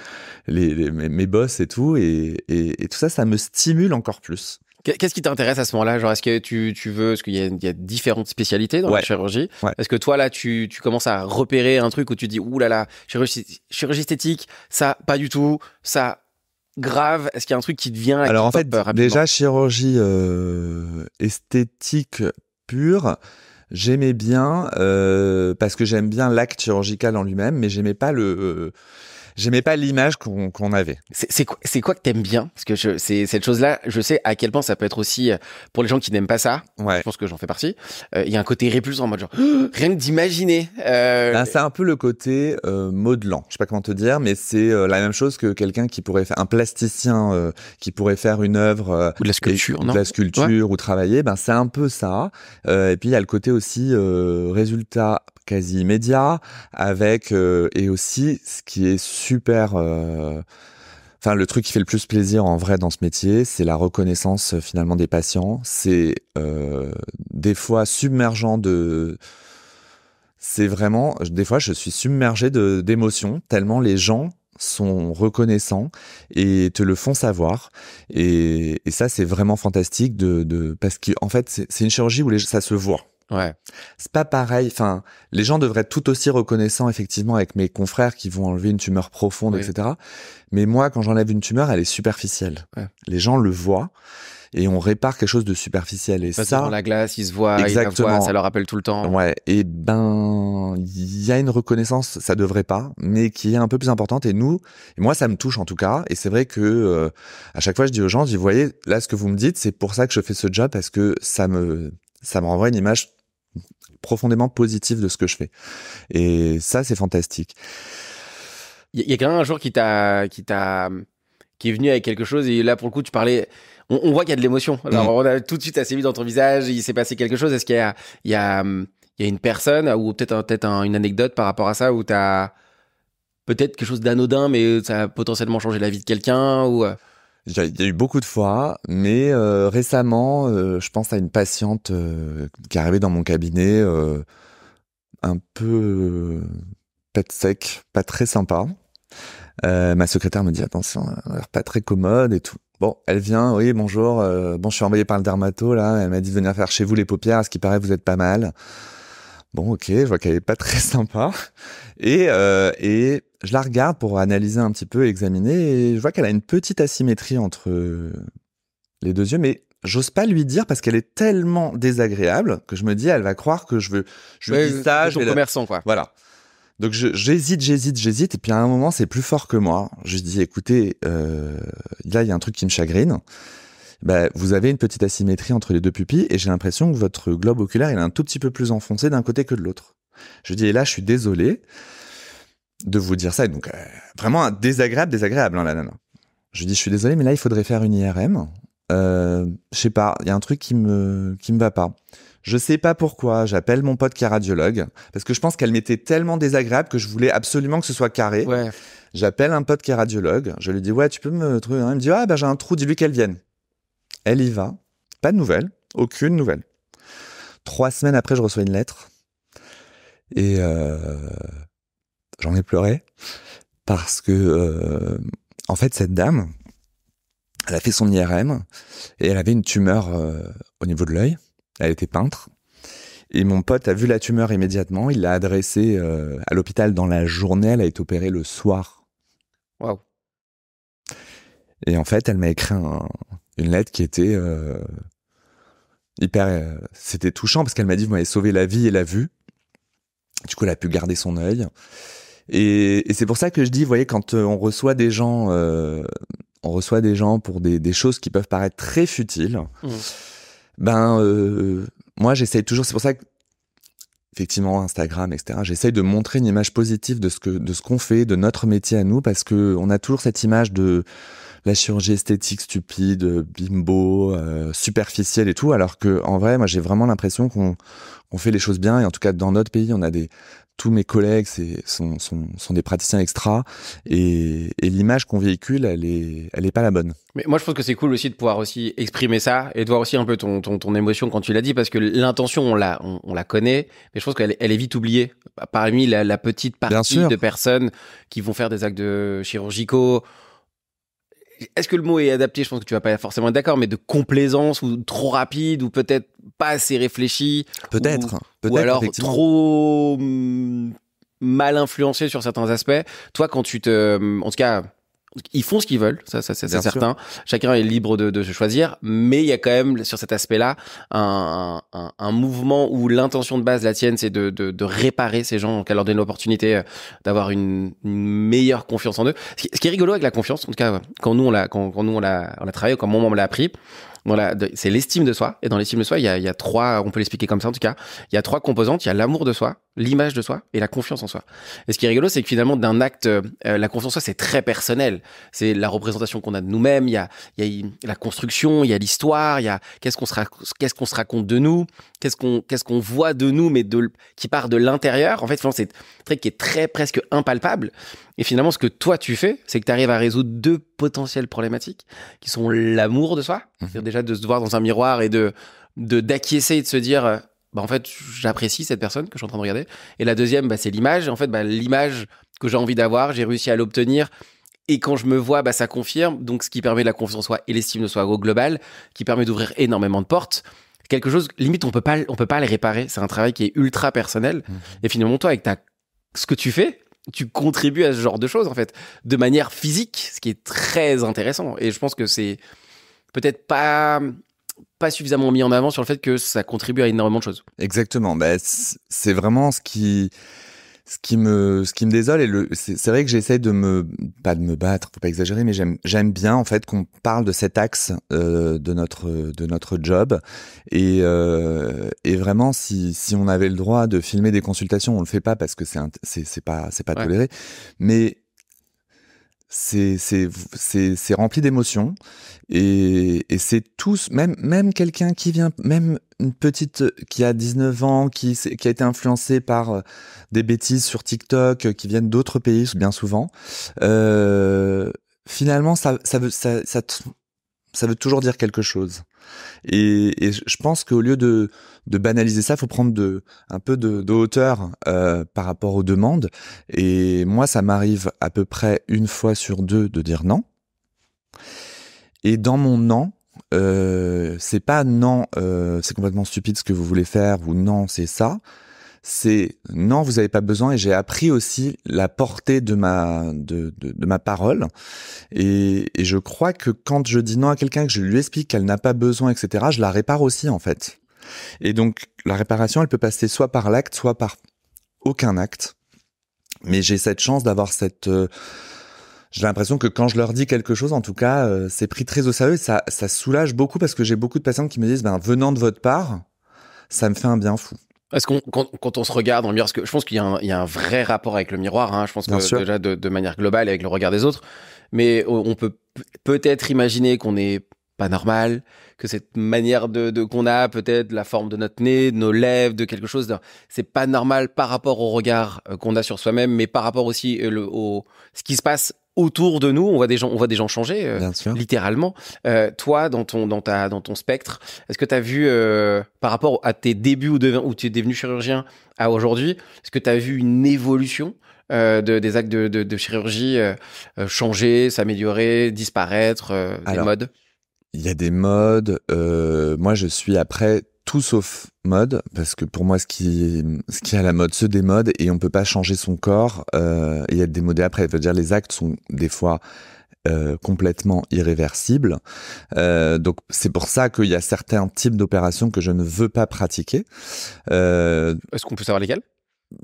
les, mes, boss et tout, et, et, tout ça, ça me stimule encore plus. Qu'est-ce qui t'intéresse à ce moment-là? Genre, est-ce que tu, tu veux, est-ce qu'il y, y, a différentes spécialités dans la chirurgie. Est-ce que toi, là, tu, tu commences à repérer un truc où tu dis, ouh là là, chirurgie, chirurgie esthétique, ça, pas du tout, ça, grave Est-ce qu'il y a un truc qui te vient Alors en fait, déjà chirurgie euh, esthétique pure, J'aimais bien euh, parce que j'aime bien l'acte chirurgical en lui-même, mais j'aimais pas le euh, j'aimais pas l'image qu'on qu'on avait. C'est quoi, c'est quoi que t'aimes bien? Parce que je, c'est cette chose-là, je sais à quel point ça peut être aussi euh, pour les gens qui n'aiment pas ça. Ouais. Je pense que j'en fais partie. Euh, il y a un côté répulsant en mode genre rien que d'imaginer. Euh... Ben, c'est un peu le côté euh, modelant. Je sais pas comment te dire, mais c'est euh, la même chose que quelqu'un qui pourrait faire un plasticien qui pourrait faire une œuvre ou de la sculpture, non? de la sculpture ou travailler. Ben c'est un peu ça. et puis il y a le côté aussi résultat quasi immédiat, avec euh, et aussi ce qui est super. Euh, enfin, le truc qui fait le plus plaisir en vrai dans ce métier, c'est la reconnaissance euh, finalement des patients. C'est des fois submergent de c'est vraiment, des fois, je suis submergé d'émotions tellement les gens sont reconnaissants et te le font savoir. Et, ça, c'est vraiment fantastique de, parce qu'en fait, c'est une chirurgie où ça se voit. Ouais. C'est pas pareil. Enfin, les gens devraient être tout aussi reconnaissants, effectivement, avec mes confrères qui vont enlever une tumeur profonde, etc. Mais moi, quand j'enlève une tumeur, elle est superficielle. Les gens le voient et on répare quelque chose de superficiel. Et ça, dans la glace, ils se voient, exactement. ça leur rappelle tout le temps. Ouais. Et ben, il y a une reconnaissance, ça devrait pas, mais qui est un peu plus importante. Et nous, et moi, ça me touche en tout cas. Et c'est vrai que euh, à chaque fois, je dis aux gens, je dis, voyez, là, ce que vous me dites, c'est pour ça que je fais ce job parce que ça me, ça me renvoie une image profondément positive de ce que je fais. Et ça, c'est fantastique. Il y, a quand même un jour qui t'a, qui t'a, qui est venu avec quelque chose et là pour le coup tu parlais. On, voit qu'il y a de l'émotion. Alors mm. on a tout de suite assez vu dans ton visage. Il s'est passé quelque chose. Est-ce qu'il y a, il y a, il y a une personne ou peut-être peut-être une anecdote par rapport à ça où t'as peut-être quelque chose d'anodin mais ça a potentiellement changé la vie de quelqu'un ou. Euh, il y a eu beaucoup de fois, mais euh, récemment, euh, je pense à une patiente euh, qui est arrivée dans mon cabinet un peu pète sec, pas très sympa. ma secrétaire me dit attention, elle pas très commode et tout. Bon, elle vient, oui, bonjour. bon, je suis envoyé par le dermato là. Elle m'a dit de venir faire chez vous les paupières. À ce qui paraît, vous êtes pas mal. Bon, ok, je vois qu'elle est pas très sympa. Et, euh, et je la regarde pour analyser un petit peu, examiner, et je vois qu'elle a une petite asymétrie entre les deux yeux, mais j'ose pas lui dire parce qu'elle est tellement désagréable que je me dis, elle va croire que je veux, je lui dis ça. Je vais commerçant, quoi. Voilà. Donc j'hésite, j'hésite, j'hésite, et puis à un moment, c'est plus fort que moi. Je dis, écoutez, euh, là, il y a un truc qui me chagrine. Bah, vous avez une petite asymétrie entre les deux pupilles et j'ai l'impression que votre globe oculaire il est un tout petit peu plus enfoncé d'un côté que de l'autre. Je dis et là je suis désolé de vous dire ça. donc euh, vraiment désagréable, désagréable hein, là, là, Je dis je suis désolé mais là il faudrait faire une IRM. Euh, je sais pas, il y a un truc qui me qui me va pas. Je sais pas pourquoi, j'appelle mon pote qui est radiologue, parce que je pense qu'elle m'était tellement désagréable que je voulais absolument que ce soit carré. Ouais. J'appelle un pote qui est radiologue, je lui dis ouais tu peux me trouver, il me dit ah ben j'ai un trou, dis-lui qu'elle vienne. Elle y va. Pas de nouvelles. Aucune nouvelle. Trois semaines après, je reçois une lettre. Et euh, j'en ai pleuré. Parce que, euh, en fait, cette dame, elle a fait son IRM et elle avait une tumeur euh, au niveau de l'œil. Elle était peintre. Et mon pote a vu la tumeur immédiatement. Il l'a adressée à l'hôpital dans la journée. Elle a été opérée le soir. Waouh. Et en fait, elle m'a écrit un, une lettre qui était euh, hyper. Euh, c'était touchant parce qu'elle m'a dit Vous m'avez sauvé la vie et la vue. Du coup, elle a pu garder son œil. Et, et c'est pour ça que je dis, vous voyez, quand euh, on reçoit des gens, euh, on reçoit des gens pour des, des, choses qui peuvent paraître très futiles. Mmh. Ben, euh, moi, j'essaye toujours. C'est pour ça que effectivement Instagram, etc. J'essaye de montrer une image positive de ce que de ce qu'on fait, de notre métier à nous, parce que on a toujours cette image de la chirurgie esthétique stupide, bimbo, euh, superficielle et tout, alors que en vrai, moi j'ai vraiment l'impression qu'on on fait les choses bien et en tout cas dans notre pays, on a des tous mes collègues c'est, sont, sont, sont, des praticiens extra. Et, et l'image qu'on véhicule, elle est, elle est pas la bonne. Mais moi, je pense que c'est cool aussi de pouvoir aussi exprimer ça et de voir aussi un peu ton, ton, ton émotion quand tu l'as dit parce que l'intention, on la, on, la connaît, mais je pense qu'elle elle est vite oubliée. Parmi la, la petite partie de personnes qui vont faire des actes de chirurgicaux est-ce que le mot est adapté? Je pense que tu vas pas forcément être d'accord, mais de complaisance ou trop rapide ou peut-être pas assez réfléchi. Peut-être. Peut ou alors trop mm, mal influencé sur certains aspects. Toi, quand tu te, en tout cas, ils font ce qu'ils veulent, ça, ça c'est certain. Chacun est libre de, de, se choisir, mais il y a quand même sur cet aspect-là un, un, un, mouvement où l'intention de base, la tienne, c'est de, de, de, réparer ces gens, qu'à leur donner l'opportunité euh, d'avoir une, une, meilleure confiance en eux. Ce qui, est rigolo avec la confiance, en tout cas, quand nous on l'a, quand, quand nous on l'a, on l'a travaillé, quand mon me l'a appris, voilà, c'est l'estime de soi. Et dans l'estime de soi, il y a, trois, on peut l'expliquer comme ça en tout cas, il y a trois composantes. Il y a l'amour de soi, l'image de soi et la confiance en soi. Et ce qui est rigolo, c'est que finalement, d'un acte, euh, la confiance en soi, c'est très personnel. C'est la représentation qu'on a de nous-mêmes. Il y a, la construction, il y a l'histoire, il y a qu'est-ce qu'on se, raconte de nous, qu'est-ce qu'on, voit de nous, mais qui part de l'intérieur. En fait, c'est un truc qui est très presque impalpable. Et finalement, ce que toi tu fais, c'est que tu arrives à résoudre deux potentielles problématiques, qui sont l'amour de soi. C'est-à-dire déjà de se voir dans un miroir et de de d'acquiescer et de se dire, euh, bah en fait, j'apprécie cette personne que je suis en train de regarder. Et la deuxième, bah, c'est l'image. En fait, bah, l'image que j'ai envie d'avoir, j'ai réussi à l'obtenir. Et quand je me vois, bah, ça confirme. Donc, ce qui permet la confiance en soi et l'estime de soi au global, qui permet d'ouvrir énormément de portes. Quelque chose, limite, on peut pas, on peut pas les réparer. C'est un travail qui est ultra personnel. Mmh. Et finalement, toi, avec ta, ce que tu fais, tu contribues à ce genre de choses en fait de manière physique ce qui est très intéressant et je pense que c'est peut-être pas pas suffisamment mis en avant sur le fait que ça contribue à énormément de choses. Exactement. Bah, c'est vraiment ce qui ce qui me ce qui me désole et le c'est vrai que j'essaie de me pas de me battre faut pas exagérer mais j'aime j'aime bien en fait qu'on parle de cet axe euh, de notre de notre job et euh, et vraiment si si on avait le droit de filmer des consultations on le fait pas parce que c'est c'est c'est pas c'est pas toléré. Mais c'est c'est rempli d'émotions et et c'est tous même même quelqu'un qui vient même une petite qui a 19 ans qui qui a été influencée par euh, des bêtises sur TikTok qui viennent d'autres pays bien souvent euh, finalement ça ça veut ça, ça ça veut toujours dire quelque chose. Et, je pense qu'au lieu de, de banaliser ça, faut prendre de, un peu de, de hauteur euh, par rapport aux demandes. Et moi, ça m'arrive à peu près une fois sur deux de dire non. Et dans mon non, euh, c'est pas non, euh, c'est complètement stupide ce que vous voulez faire ou non, c'est ça c'est non, vous n'avez pas besoin. Et j'ai appris aussi la portée de ma de, de, ma parole. Et, et, je crois que quand je dis non à quelqu'un, que je lui explique qu'elle n'a pas besoin, etc., je la répare aussi en fait. Et donc la réparation, elle peut passer soit par l'acte, soit par aucun acte. Mais j'ai cette chance d'avoir cette euh, j'ai l'impression que quand je leur dis quelque chose, en tout cas, euh, c'est pris très au sérieux. Ça, ça soulage beaucoup parce que j'ai beaucoup de patients qui me disent, ben, venant de votre part, ça me fait un bien fou. Est-ce qu'on quand, quand, on se regarde dans le miroir, parce que je pense qu'il y, y, a un vrai rapport avec le miroir. Hein, je pense que déjà de, de, manière globale avec le regard des autres, mais on peut peut-être imaginer qu'on n'est pas normal, que cette manière de, de qu'on a peut-être la forme de notre nez, de nos lèvres, de quelque chose, c'est pas normal par rapport au regard euh, qu'on a sur soi-même, mais par rapport aussi euh, au ce qui se passe autour de nous, on voit des gens, on voit des gens changer, euh, littéralement. Euh, toi, dans ton, dans ta, dans ton spectre, est-ce que tu as vu, euh, par rapport à tes débuts où, où tu es devenu chirurgien à aujourd'hui, est-ce que tu as vu une évolution de, des actes de, de, de chirurgie changer, s'améliorer, disparaître, des modes? Il y a des modes. moi, je suis après tout sauf mode parce que pour moi ce qui ce qui la mode se démode et on peut pas changer son corps euh, et être démodé après. veut dire les actes sont des fois euh, complètement irréversibles. Euh, donc c'est pour ça qu'il y a certains types d'opérations que je ne veux pas pratiquer. Euh, Est-ce qu'on peut savoir lesquelles?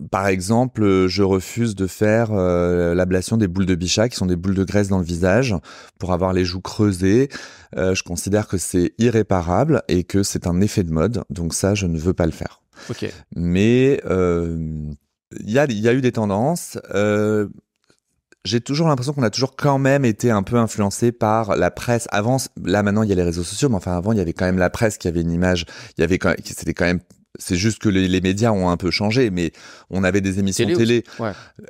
Par exemple, je refuse de faire euh, l'ablation des boules de bichat, qui sont des boules de graisse dans le visage, pour avoir les joues creusées. Euh, je considère que c'est irréparable et que c'est un effet de mode. Donc ça, je ne veux pas le faire. Ok. Mais il y, a, y a eu des tendances j'ai toujours l'impression qu'on a toujours quand même été un peu influencé par la presse. Avant, là maintenant il y a les réseaux sociaux, mais enfin avant il y avait quand même la presse qui avait une image. Il y avait quand c'était quand même c'est juste que les, médias ont un peu changé, mais on avait des émissions télé.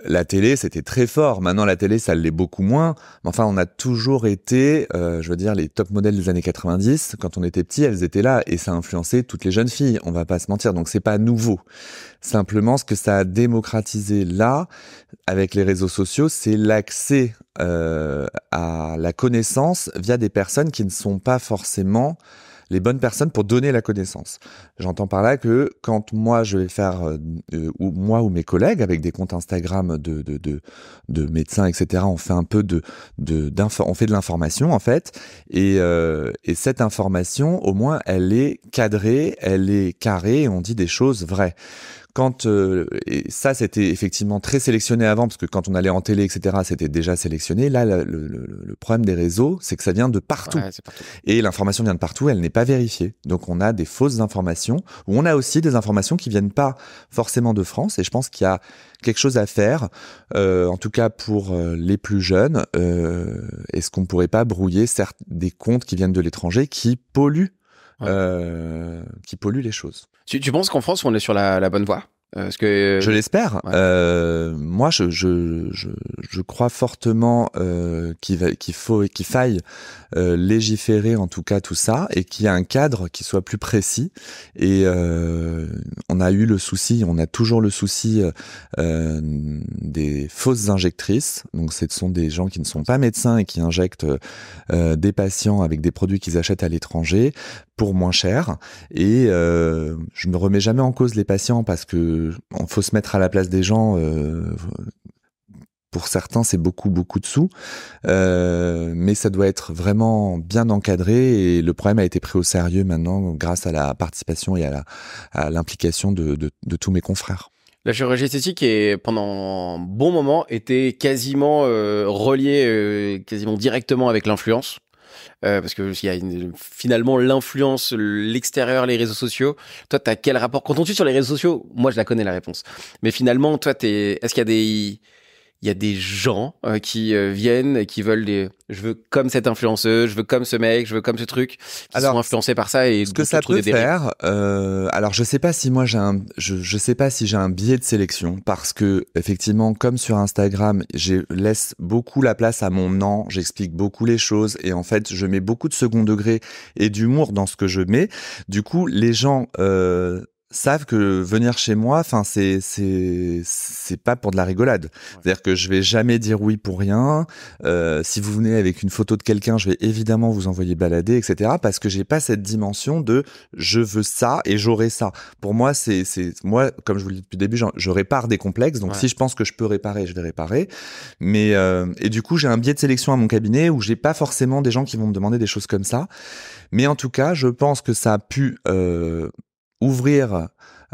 La télé, c'était très fort. Maintenant, la télé, ça l'est beaucoup moins. Mais enfin, on a toujours été, euh, je veux dire, les top modèles des années 90. Quand on était petit, elles étaient là et ça a influencé toutes les jeunes filles. On va pas se mentir. Donc, c'est pas nouveau. Simplement, ce que ça a démocratisé là, avec les réseaux sociaux, c'est l'accès euh, à la connaissance via des personnes qui ne sont pas forcément les bonnes personnes pour donner la connaissance. J'entends par là que quand moi je vais faire, euh, euh, ou moi ou mes collègues avec des comptes Instagram de, de, de, de médecins, etc., on fait un peu de, de on fait de l'information en fait, et, euh, et cette information, au moins, elle est cadrée, elle est carrée, et on dit des choses vraies quand euh, et ça c'était effectivement très sélectionné avant parce que quand on allait en télé etc c'était déjà sélectionné. Là le, le, le, problème des réseaux c'est que ça vient de partout, partout. et l'information vient de partout elle n'est pas vérifiée. Donc on a des fausses informations ou on a aussi des informations qui viennent pas forcément de France. Et je pense qu'il y a quelque chose à faire euh, en tout cas pour euh, les plus jeunes. Euh, est-ce qu'on pourrait pas brouiller certes des comptes qui viennent de l'étranger qui polluent euh, qui polluent les choses? Tu, penses qu'en France, on est sur la, bonne voie? Parce que je l'espère. Euh, moi, je, je, je, je, crois fortement euh, qu'il qu'il faut qu'il faille euh, légiférer en tout cas tout ça et qu'il y ait un cadre qui soit plus précis. Et euh, on a eu le souci, on a toujours le souci euh, des fausses injectrices. Donc, ce sont des gens qui ne sont pas médecins et qui injectent des patients avec des produits qu'ils achètent à l'étranger pour moins cher. Et euh, je ne remets jamais en cause les patients parce que on faut se mettre à la place des gens. Euh, pour certains, c'est beaucoup, beaucoup de sous, euh, mais ça doit être vraiment bien encadré et le problème a été pris au sérieux maintenant grâce à la participation et à l'implication de, tous mes confrères. La chirurgie esthétique est pendant un bon moment était quasiment euh, reliée quasiment directement avec l'influence. Euh, parce que y finalement l'influence, l'extérieur, les réseaux sociaux. Toi, t'as quel rapport? Quand on tue sur les réseaux sociaux, moi, je la connais la réponse. Mais finalement, toi, t'es, est-ce qu'il y a des il y a des gens euh, qui euh, viennent et qui veulent des je veux comme cette influenceuse je veux comme ce mec je veux comme ce truc qui alors, sont influencés par ça et ce que ça peut faire euh, alors je sais pas si moi j'ai un je, je sais pas si j'ai un biais de sélection parce que effectivement comme sur Instagram je laisse beaucoup la place à mon nom j'explique beaucoup les choses et en fait je mets beaucoup de second degré et d'humour dans ce que je mets. Du coup les gens euh, savent que venir chez moi, enfin c'est c'est c'est pas pour de la rigolade. C'est-à-dire que je vais jamais dire oui pour rien. Euh, si vous venez avec une photo de quelqu'un, je vais évidemment vous envoyer balader, etc. Parce que j'ai pas cette dimension de je veux ça et j'aurai ça. Pour moi, c'est c'est moi comme je vous le dis depuis le début, je répare des complexes. Donc si je pense que je peux réparer, je vais réparer. Mais euh, et du coup, j'ai un biais de sélection à mon cabinet où j'ai pas forcément des gens qui vont me demander des choses comme ça. Mais en tout cas, je pense que ça a pu euh, ouvrir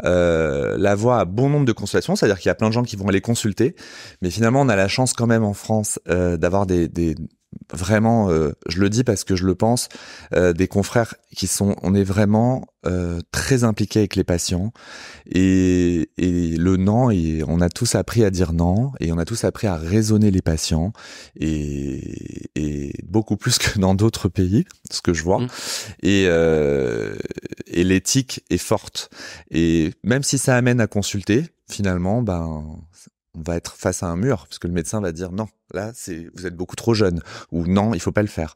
euh, la voie à bon nombre de consultations, c'est-à-dire qu'il y a plein de gens qui vont aller consulter, mais finalement on a la chance quand même en France euh, d'avoir des, des, vraiment, euh, je le dis parce que je le pense, euh, des confrères qui sont, on est vraiment euh, très impliqués avec les patients et, et le non, et on a tous appris à dire non et on a tous appris à raisonner les patients et, et beaucoup plus que dans d'autres pays, ce que je vois. Mmh. Et, et l'éthique est forte et même si ça amène à consulter, finalement, ben on va être face à un mur parce que le médecin va dire non, là c'est vous êtes beaucoup trop jeune ou non, il faut pas le faire.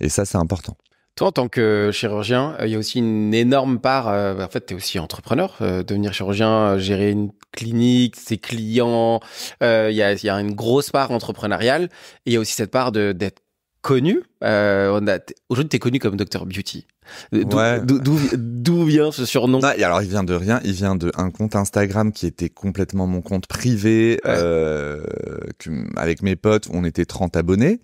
Et ça c'est important. Toi, en tant que chirurgien, euh, il y a aussi une énorme part. Euh, en fait, tu es aussi entrepreneur. Euh, devenir chirurgien, gérer une clinique, ses clients, il y, a, y, a, une grosse part entrepreneuriale. Et il y a aussi cette part d'être connu. Aujourd'hui, tu es connu comme Dr Beauty. D'où vient ce surnom? Ah, Alors, il vient de rien. Il vient d'un compte Instagram qui était complètement mon compte privé. Euh, avec mes potes, on était 30 abonnés.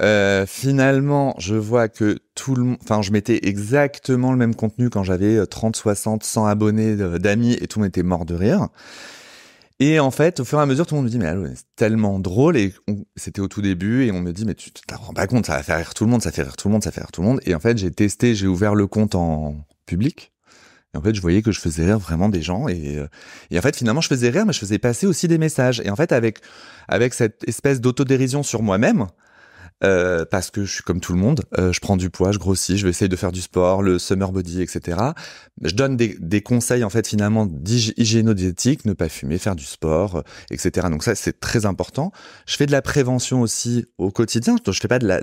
Euh, finalement, je vois que tout le Enfin, je mettais exactement le même contenu quand j'avais 30, 60, 100 abonnés d'amis et tout le monde était mort de rire. Et en fait, au fur et à mesure, tout le monde me dit, mais allô, c'est tellement drôle. Et c'était au tout début. Et on me dit, mais tu tu te rends pas compte, ça va faire rire tout le monde, ça fait rire tout le monde, ça fait rire tout le monde. Et en fait, j'ai testé, j'ai ouvert le compte en public. Et en fait, je voyais que je faisais rire vraiment des gens. Et, euh, et en fait, finalement, je faisais rire, mais je faisais passer aussi des messages. Et en fait, avec, avec cette espèce d'autodérision sur moi-même, euh, parce que je suis comme tout le monde, euh, je prends du poids, je grossis, je vais essayer de faire du sport, le summer body, etc. Je donne des, des conseils en fait finalement d'hygiéno-diététique, ne pas fumer, faire du sport, euh, etc. Donc ça c'est très important. Je fais de la prévention aussi au quotidien. Je fais pas de la,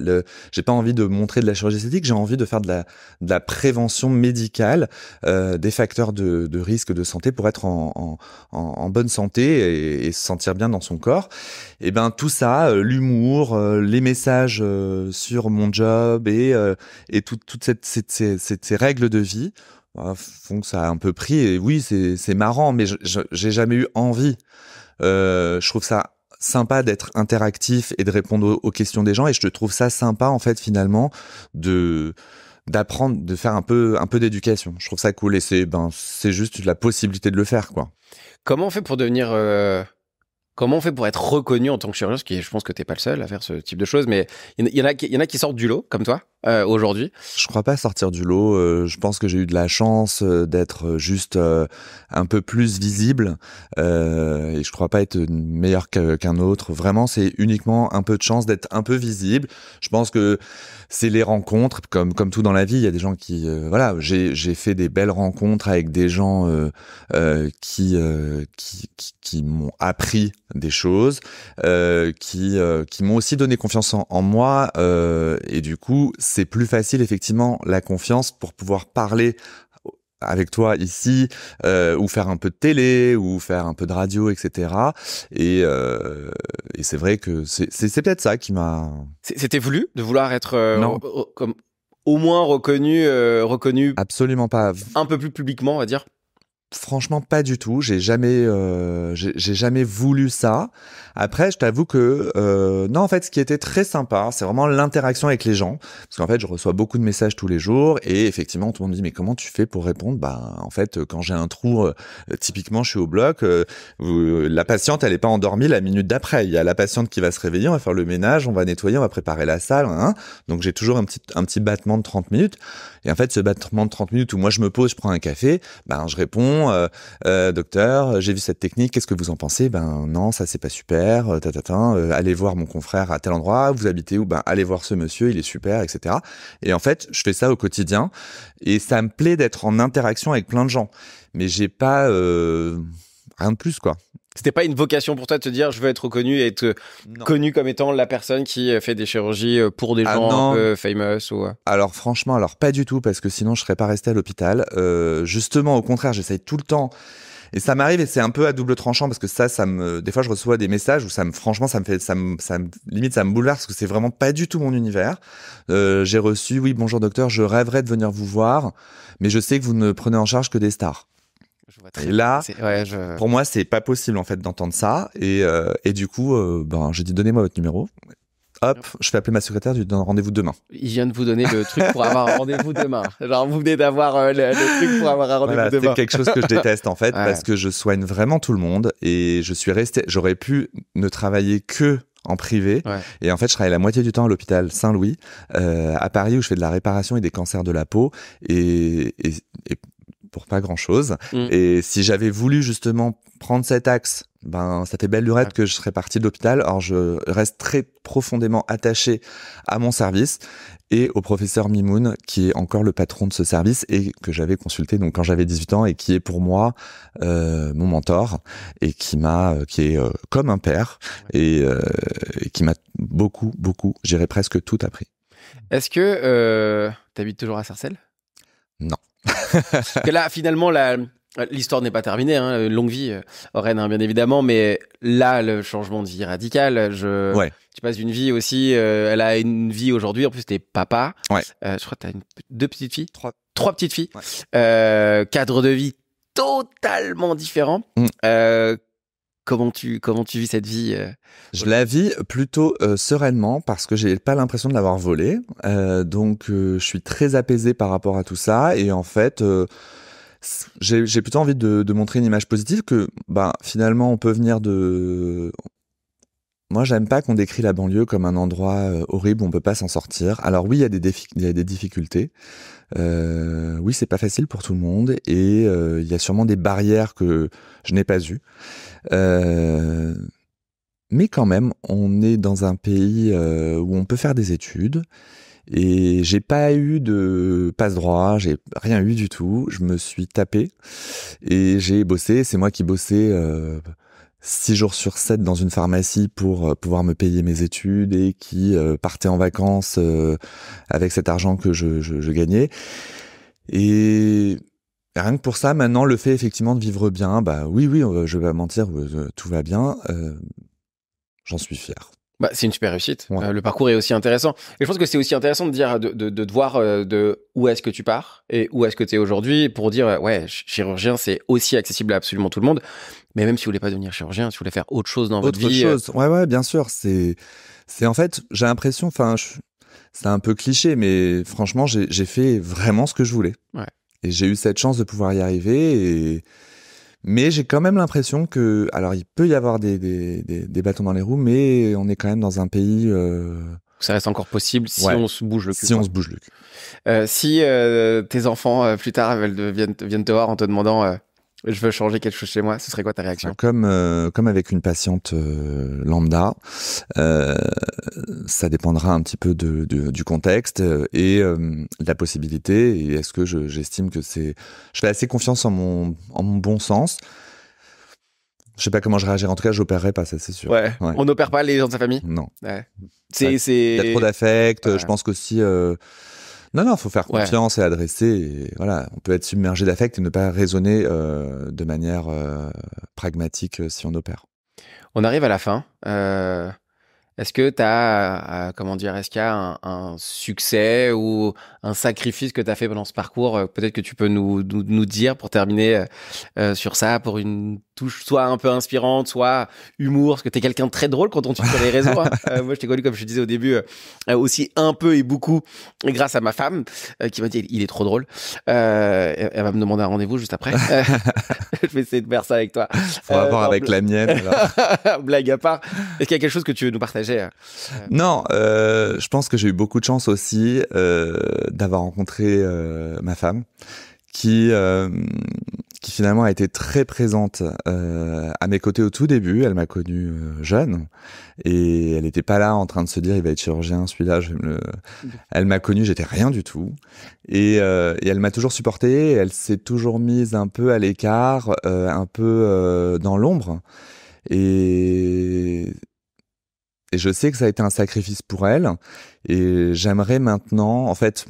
j'ai pas envie de montrer de la chirurgie esthétique, j'ai envie de faire de la, de la prévention médicale euh, des facteurs de, de risque de santé pour être en, en, en, bonne santé et, et se sentir bien dans son corps. Et ben tout ça, l'humour, les messages euh, sur mon job et euh, et tout- toutes cette, cette- ces, ces- règles de vie bah, font que ça a un peu pris. Et oui, c'est marrant, mais j'ai jamais eu envie. Euh, je trouve ça sympa d'être interactif et de répondre aux, questions des gens et je trouve ça sympa en fait finalement de d'apprendre de faire un peu un peu d'éducation je trouve ça cool et c'est ben c'est juste la possibilité de le faire quoi Comment on fait pour devenir. Comment on fait pour être reconnu en tant que chirurgien Parce que je pense que t'es pas le seul à faire ce type de choses, mais il y en a qui sortent du lot, comme toi, euh, aujourd'hui. Je crois pas sortir du lot. euh, je pense que j'ai eu de la chance euh, d'être juste un peu plus visible et je crois pas être meilleur qu'un autre. Vraiment, c'est uniquement un peu de chance d'être un peu visible. Je pense que c'est les rencontres, comme comme tout dans la vie. Il y a des gens qui, voilà, j'ai fait des belles rencontres avec des gens qui, qui qui m'ont appris des choses, qui qui m'ont aussi donné confiance en, en moi et du coup c'est plus facile effectivement la confiance pour pouvoir parler avec toi ici euh, ou faire un peu de télé ou faire un peu de radio etc et, euh, et c'est vrai que c'est peut-être ça qui m'a C'était voulu de vouloir être euh, Non. re- comme au moins reconnu, reconnu absolument pas un peu plus publiquement, on va dire. Franchement, pas du tout. J'ai jamais, j'ai jamais voulu ça. Après, je t'avoue que euh, non, en fait, ce qui était très sympa, c'est vraiment l'interaction avec les gens, parce qu'en fait, je reçois beaucoup de messages tous les jours, et effectivement, tout le monde me dit mais comment tu fais pour répondre? Bah, en fait, quand j'ai un trou, euh, typiquement, je suis au bloc. euh, vous- la patiente, elle est pas endormie la minute d'après. Il y a la patiente qui va se réveiller, on va faire le ménage, on va nettoyer, on va préparer la salle. hein. Donc, j'ai toujours un petit, un petit battement de 30 minutes. Et en fait, ce battement de 30 minutes où moi je me pose, je prends un café, ben je réponds, euh, euh, docteur, j'ai vu cette technique, qu'est-ce que vous en pensez Ben non, ça c'est pas super, euh, tatatin, euh, allez voir mon confrère à tel endroit, vous habitez où? Ben allez voir ce monsieur, il est super, etc. Et en fait, je fais ça au quotidien et ça me plaît d'être en interaction avec plein de gens, mais j'ai pas euh, rien de plus quoi. C'était pas une vocation pour toi de te dire je veux être reconnu et être connu comme étant la personne qui fait des chirurgies pour des Ah gens non. un peu famous ou. Alors franchement, alors pas du tout parce que sinon je serais pas resté à l'hôpital. Euh, justement, au contraire, j'essaye tout le temps. Et ça m'arrive et c'est un peu à double tranchant parce que ça, ça me, des fois je reçois des messages où ça me, franchement, ça me fait, ça me, ça me- limite ça me bouleverse parce que c'est vraiment pas du tout mon univers. Euh, j'ai reçu, oui, bonjour docteur, je rêverais de venir vous voir, mais je sais que vous ne prenez en charge que des stars. Je vois très Et là, C'est- ouais, je- pour moi, c'est pas possible en fait d'entendre ça. Et, euh, et du coup, euh, ben, j'ai dit donnez-moi votre numéro. Hop, je fais appeler ma secrétaire, je lui donne rendez-vous demain. Il vient de vous donner le truc pour avoir un rendez-vous demain. Genre, vous venez d'avoir euh, le, le truc pour avoir un rendez-vous Voilà, demain. c'est quelque chose que je déteste en fait Ouais. parce que je soigne vraiment tout le monde et je suis resté. J'aurais pu ne travailler que en privé Ouais. et en fait je travaille la moitié du temps à l'hôpital Saint-Louis euh, à Paris où je fais de la réparation et des cancers de la peau et, et, et pour pas grand chose Mm. et si j'avais voulu justement prendre cet axe ben ça fait belle lurette que je serais parti de l'hôpital. Alors je reste très profondément attaché à mon service et au professeur Mimoun, qui est encore le patron de ce service et que j'avais consulté donc quand j'avais 18 ans et qui est pour moi euh, mon mentor et qui m'a, euh, qui est euh, comme un père et, euh, et qui m'a beaucoup, beaucoup, j'irais presque tout appris. Est-ce que euh, t'habites toujours à Sarcelles? Que là, finalement, la- l'histoire n'est pas terminée. Hein, une longue vie, euh, Oren, hein, bien évidemment. Mais là, le changement de vie radical. Je, Ouais. Tu passes d'une vie aussi. euh, elle a une vie aujourd'hui. En plus, t'es papa. Ouais. Euh, je crois que t'as une- deux petites filles. Trois. Trois petites filles. Ouais. Euh, cadre de vie totalement différent. Mm. Comment tu comment tu vis cette vie euh Je la vis plutôt euh, sereinement parce que j'ai pas l'impression de l'avoir volé. Euh, donc euh, je suis très apaisé par rapport à tout ça et en fait j'ai plutôt envie de, de, montrer une image positive que bah, finalement on peut venir de moi, j'aime pas qu'on décrit la banlieue comme un endroit euh, horrible où on peut pas s'en sortir. Alors oui, il y a des, il y a des difficultés. Euh, oui, c'est pas facile pour tout le monde et euh, il y a sûrement des barrières que je n'ai pas eues. Euh, mais quand même, on est dans un pays où on peut faire des études. Et j'ai pas eu de passe droit, j'ai rien eu du tout. Je me suis tapé et j'ai bossé. C'est moi qui bossais six jours sur 7 dans une pharmacie pour euh, pouvoir me payer mes études et qui euh, partait en vacances euh, avec cet argent que je, gagnais. Et rien que pour ça, maintenant, le fait effectivement de vivre bien, bah oui, oui, je vais pas mentir, tout va bien. J'en suis fier. Bah, c'est une super réussite. Ouais. Euh, le parcours est aussi intéressant. Et je pense que c'est aussi intéressant de dire, de, de, de te voir euh, de où est-ce que tu pars et où est-ce que tu es aujourd'hui pour dire, ouais, chirurgien, c'est aussi accessible à absolument tout le monde. Mais même si vous voulez pas devenir chirurgien, si vous voulez faire autre chose dans autre votre vie. Chose. Ouais, ouais, bien sûr. C'est, c'est en fait, j'ai l'impression, enfin, c'est un peu cliché, mais franchement, j'ai fait vraiment ce que je voulais. Ouais. Et j'ai eu cette chance de pouvoir y arriver et, mais j'ai quand même l'impression que, alors il peut y avoir des, des, des, des, bâtons dans les roues, mais on est quand même dans un pays. Euh... Ça reste encore possible si ouais. on se bouge le cul. Si quoi. on se bouge le cul. Euh, si euh, tes enfants euh, plus tard viennent, viennent te voir en te demandant euh, je veux changer quelque chose chez moi, ce serait quoi ta réaction? Comme euh, comme avec une patiente euh, lambda, euh, ça dépendra un petit peu de, de du contexte et de la possibilité. Et est-ce que j'estime que c'est, je fais assez confiance en mon en mon bon sens. Je sais pas comment je réagirais. En tout cas, j'opérerai pas, ça c'est sûr. Ouais. ouais. On n'opère pas les gens de sa famille? Non. Ouais. C'est c'est. Il y a trop d'affect. Ouais. Je pense qu'aussi. Euh, non, non, faut faire confiance ouais. et adresser. Et voilà, on peut être submergé d'affect et ne pas raisonner euh, de manière euh, pragmatique si on opère. On arrive à la fin. Euh, est-ce que tu as, euh, comment dire, est-ce qu'il y a un, un, succès ou un sacrifice que tu as fait pendant ce parcours? Euh, Peut-être que tu peux nous, nous, nous dire pour terminer euh, sur ça, pour une touche soit un peu inspirante, soit humour, parce que tu es quelqu'un de très drôle quand on te sur les réseaux. Hein. euh, moi, je t'ai connu, comme je te disais au début, euh, aussi un peu et beaucoup grâce à ma femme euh, qui m'a dit il est trop drôle. Euh, elle va me demander un rendez-vous juste après. je vais essayer de faire ça avec toi. Faut voir avec la mienne. Alors. Blague à part, est-ce qu'il y a quelque chose que tu veux nous partager non, euh, je pense que j'ai eu beaucoup de chance aussi euh, d'avoir rencontré euh, ma femme, qui euh, qui finalement a été très présente euh, à mes côtés au tout début. Elle m'a connu jeune et elle n'était pas là en train de se dire il va être chirurgien celui-là. Je le... Elle m'a connu, j'étais rien du tout et, et elle m'a toujours supporté. Elle s'est toujours mise un peu à l'écart, un peu dans l'ombre. Et et je sais que ça a été un sacrifice pour elle. Et j'aimerais maintenant, en fait,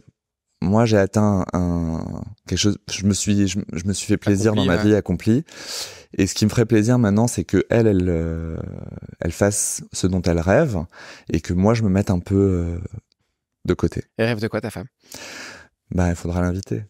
moi j'ai atteint un quelque chose. Je me suis, je, je me suis fait plaisir accompli, dans ma ouais. vie accomplie. Et ce qui me ferait plaisir maintenant, c'est que elle, elle, euh, elle fasse ce dont elle rêve, et que moi je me mette un peu euh, de côté. Et rêve de quoi ta femme? Bah, il faudra l'inviter.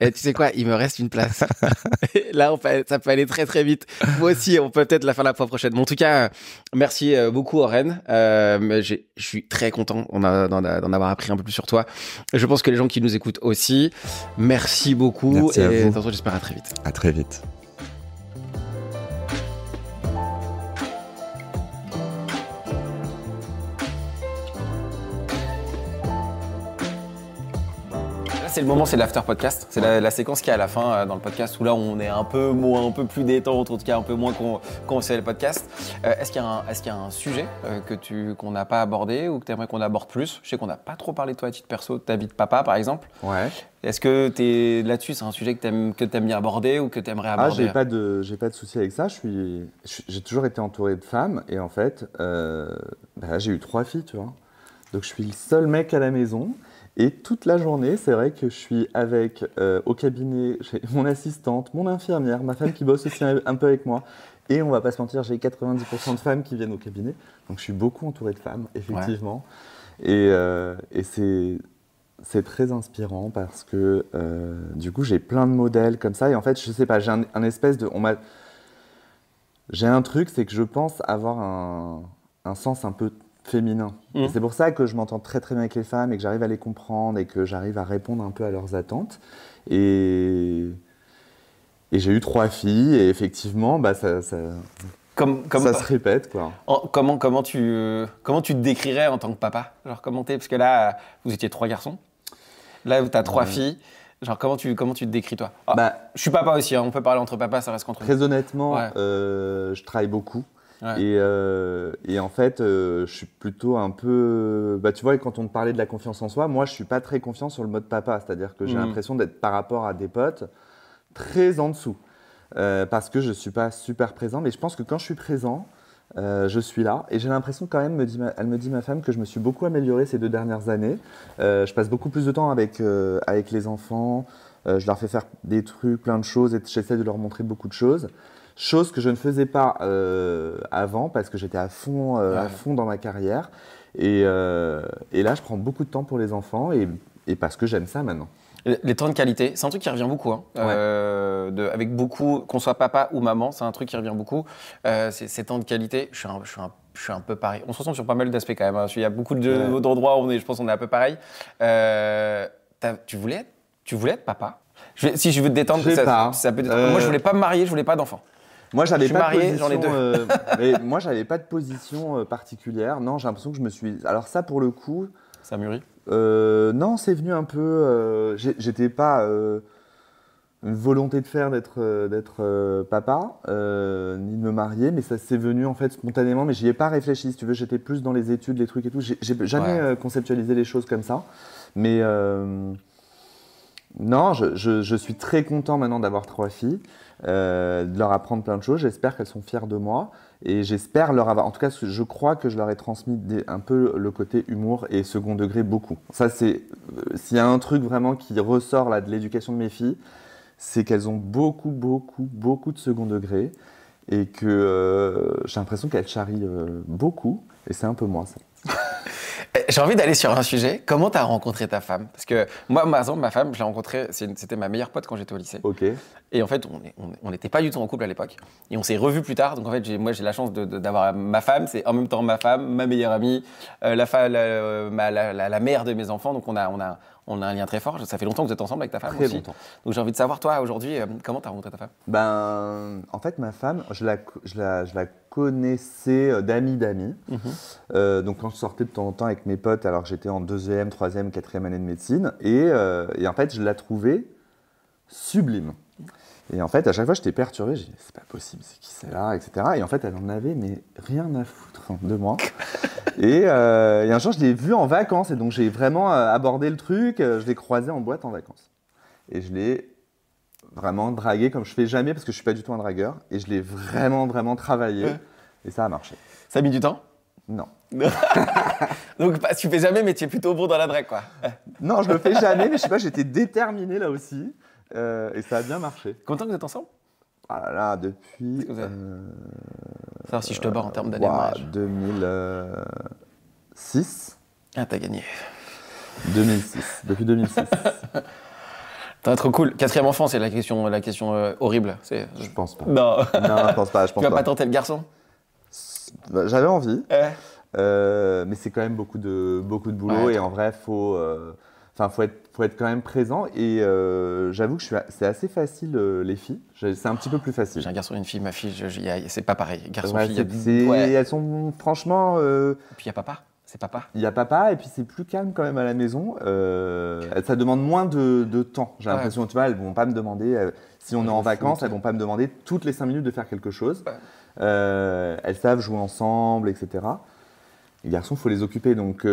Et tu sais quoi, il me reste une place. Là, on peut, ça peut aller très très vite. Moi aussi, on peut peut-être la faire la fois prochaine. Mais en tout cas, merci beaucoup, Oren. Euh, je suis très content d'en avoir appris un peu plus sur toi. Je pense que les gens qui nous écoutent aussi. Merci beaucoup. Merci et j'espère à très vite. À très vite. C'est le moment, c'est l'after podcast. C'est la, la, séquence qui est à la fin euh, dans le podcast où là on est un peu moins, un peu plus détente, en tout cas un peu moins qu'on qu sait le podcast. Euh, est-ce qu'il y, est qu y, a un sujet euh, que tu qu'on n'a pas abordé ou que tu aimerais qu'on aborde plus? Je sais qu'on n'a pas trop parlé de toi à titre perso, de ta vie de papa par exemple. Ouais. Est-ce que es là-dessus, c'est un sujet que tu aimes, aimes bien aborder ou que tu aimerais aborder Ah, j'ai pas de, j'ai pas de souci avec ça. Je suis, j'ai toujours été entouré de femmes et en fait, bah, j'ai eu trois filles, tu vois. Donc je suis le seul mec à la maison. Et toute la journée, c'est vrai que je suis avec euh, au cabinet, j'ai mon assistante, mon infirmière, ma femme qui bosse aussi un, peu avec moi. Et on va pas se mentir, j'ai 90% de femmes qui viennent au cabinet. Donc je suis beaucoup entouré de femmes, effectivement. Ouais. Et, euh, et c'est c'est très inspirant parce que euh, du coup j'ai plein de modèles comme ça. Et en fait, je sais pas, j'ai un, un, espèce de, on m'a, j'ai un truc, c'est que je pense avoir un, un sens un peu féminin. Et C'est pour ça que je m'entends très très bien avec les femmes et que j'arrive à les comprendre et que j'arrive à répondre un peu à leurs attentes. Et, et j'ai eu trois filles et effectivement, bah, ça, ça, Comme, comme ça se répète. Quoi. en- comment, comment, tu, euh, comment tu te décrirais en tant que papa? Genre, comment Parce que là, vous étiez trois garçons. Là, tu as trois Ouais. filles. Genre, comment tu, comment tu te décris, toi? Ah, Bah, Je suis papa aussi, hein, on peut parler entre papas, ça reste contre nous. très honnêtement, Ouais. euh, je travaille beaucoup. Ouais. Et, euh, et en fait, euh, je suis plutôt un peu. Bah, tu vois, quand on te parlait de la confiance en soi, moi, je suis pas très confiant sur le mode papa. C'est-à-dire que j'ai Mhm. l'impression d'être par rapport à des potes très en dessous. Euh, parce que je suis pas super présent. Mais je pense que quand je suis présent, euh, je suis là. Et j'ai l'impression quand même, me dit ma- elle me dit ma femme, que je me suis beaucoup amélioré ces deux dernières années. Euh, je passe beaucoup plus de temps avec, euh, avec les enfants. Je leur fais faire des trucs, plein de choses, et j'essaie de leur montrer beaucoup de choses. Chose que je ne faisais pas euh, avant parce que j'étais à fond, euh, à fond dans ma carrière. Et, euh, et là, je prends beaucoup de temps pour les enfants et, et parce que j'aime ça maintenant. Les temps de qualité, c'est un truc qui revient beaucoup. hein. Euh, de, avec beaucoup, qu'on soit papa ou maman, c'est un truc qui revient beaucoup. Euh, ces temps de qualité, je suis, un, je, suis un, je suis un peu pareil. On se ressemble sur pas mal d'aspects quand même. hein. Il y a beaucoup de- d'endroits où on est, je pense qu'on est un peu pareil. Euh, tu, voulais être, tu voulais être papa? Je vais- Si je veux te détendre, ça, ça peut être- Moi, je voulais pas me marier, je voulais pas d'enfant. Moi, j'avais pas marié, de ai position. deux. euh, mais moi, j'avais pas de position euh, particulière. Non, j'ai l'impression que je me suis. Alors ça, pour le coup, Ça mûrit. euh, non, c'est venu un peu. euh, J'étais pas euh, une volonté de faire d'être euh, d'être euh, papa, euh, ni de me marier, mais ça s'est venu en fait spontanément. Mais j'y ai pas réfléchi. Si tu veux, j'étais plus dans les études, les trucs et tout. J'ai jamais Ouais. euh, conceptualisé les choses comme ça. Mais euh, non, je, je- je suis très content maintenant d'avoir trois filles, euh, de leur apprendre plein de choses. J'espère qu'elles sont fières de moi et j'espère leur avoir. En tout cas, je crois que je leur ai transmis un peu le côté humour et second degré beaucoup. Ça, c'est euh, s'il y a un truc vraiment qui ressort là de l'éducation de mes filles, c'est qu'elles ont beaucoup, beaucoup, beaucoup de second degré et que euh, j'ai l'impression qu'elles charrient beaucoup et c'est un peu moi ça. Eh, J'ai envie d'aller sur un sujet. Comment tu as rencontré ta femme? Parce que moi, par exemple, ma femme, je l'ai rencontrée, c'était ma meilleure pote quand j'étais au lycée. Ok. Et en fait, on n'était pas du tout en couple à l'époque. Et on s'est revus plus tard. Donc en fait, moi, j'ai la chance d'avoir ma femme. C'est en même temps ma femme, ma meilleure amie, euh, la, fa- la, euh, ma- la- mère de mes enfants. Donc on a, on, a, on a un lien très fort. Ça fait longtemps que vous êtes ensemble avec ta femme Très aussi. longtemps. Donc j'ai envie de savoir, toi, aujourd'hui, euh, comment tu as rencontré ta femme? Ben, en fait, ma femme, je la, je la, je la connaissais euh, d'amis d'amis. Euh, donc, quand je sortais de temps en temps avec mes potes, alors j'étais en deuxième, troisième, quatrième année de médecine, et, euh, et en fait, je la trouvais sublime. Et en fait, à chaque fois, j'étais perturbé. J'ai dit, c'est pas possible, c'est qui celle-là, etc. Et en fait, elle en avait, mais rien à foutre de moi. et, euh, et un jour, je l'ai vue en vacances, et donc j'ai vraiment abordé le truc. Je l'ai croisée en boîte en vacances. Et je l'ai vraiment dragué comme je fais jamais, parce que je suis pas du tout un dragueur. Et je l'ai vraiment, vraiment travaillé. Et ça a marché. Ça a mis du temps? Non. Donc tu fais jamais, mais tu es plutôt bon dans la drague, quoi. Non, je le fais jamais, mais je sais pas, j'étais déterminé là aussi. Euh, et ça a bien marché. Temps que vous êtes ensemble? Ah là là, depuis. Est-ce que vous avez- euh, Savoir si je te bats en termes d'année de ouah, mariage. 2006 Ah, t'as gagné. 2006. Depuis 2006. T'as trop cool. Quatrième enfant, c'est la question, la question euh, horrible. C'est... Je pense pas. Non. Non, je pense pas. Je tu pense vas pas pas. tenter le garçon? Bah, J'avais envie. Euh, mais c'est quand même beaucoup de, beaucoup de boulot Ouais, et en vrai, faut, euh, enfin, faut être, faut être quand même présent. Et euh, j'avoue que je suis, a- c'est assez facile euh, les filles. C'est un petit peu plus facile. J'ai un garçon et une fille. Ma fille, je- je- y a- c'est pas pareil. Garçon, Ouais, fille. y a- c'est- c'est- ouais. Elles sont franchement, euh, Et puis il y a papa. C'est papa. il y a papa et puis c'est plus calme quand même à la maison. Euh, ça demande moins de, de temps. J'ai Ouais. l'impression, tu vois, elles vont pas me demander euh, si on est en vacances, foot. elles vont pas me demander toutes les cinq minutes de faire quelque chose. Ouais. Euh, elles savent jouer ensemble, etc. Les garçons, faut les occuper. Donc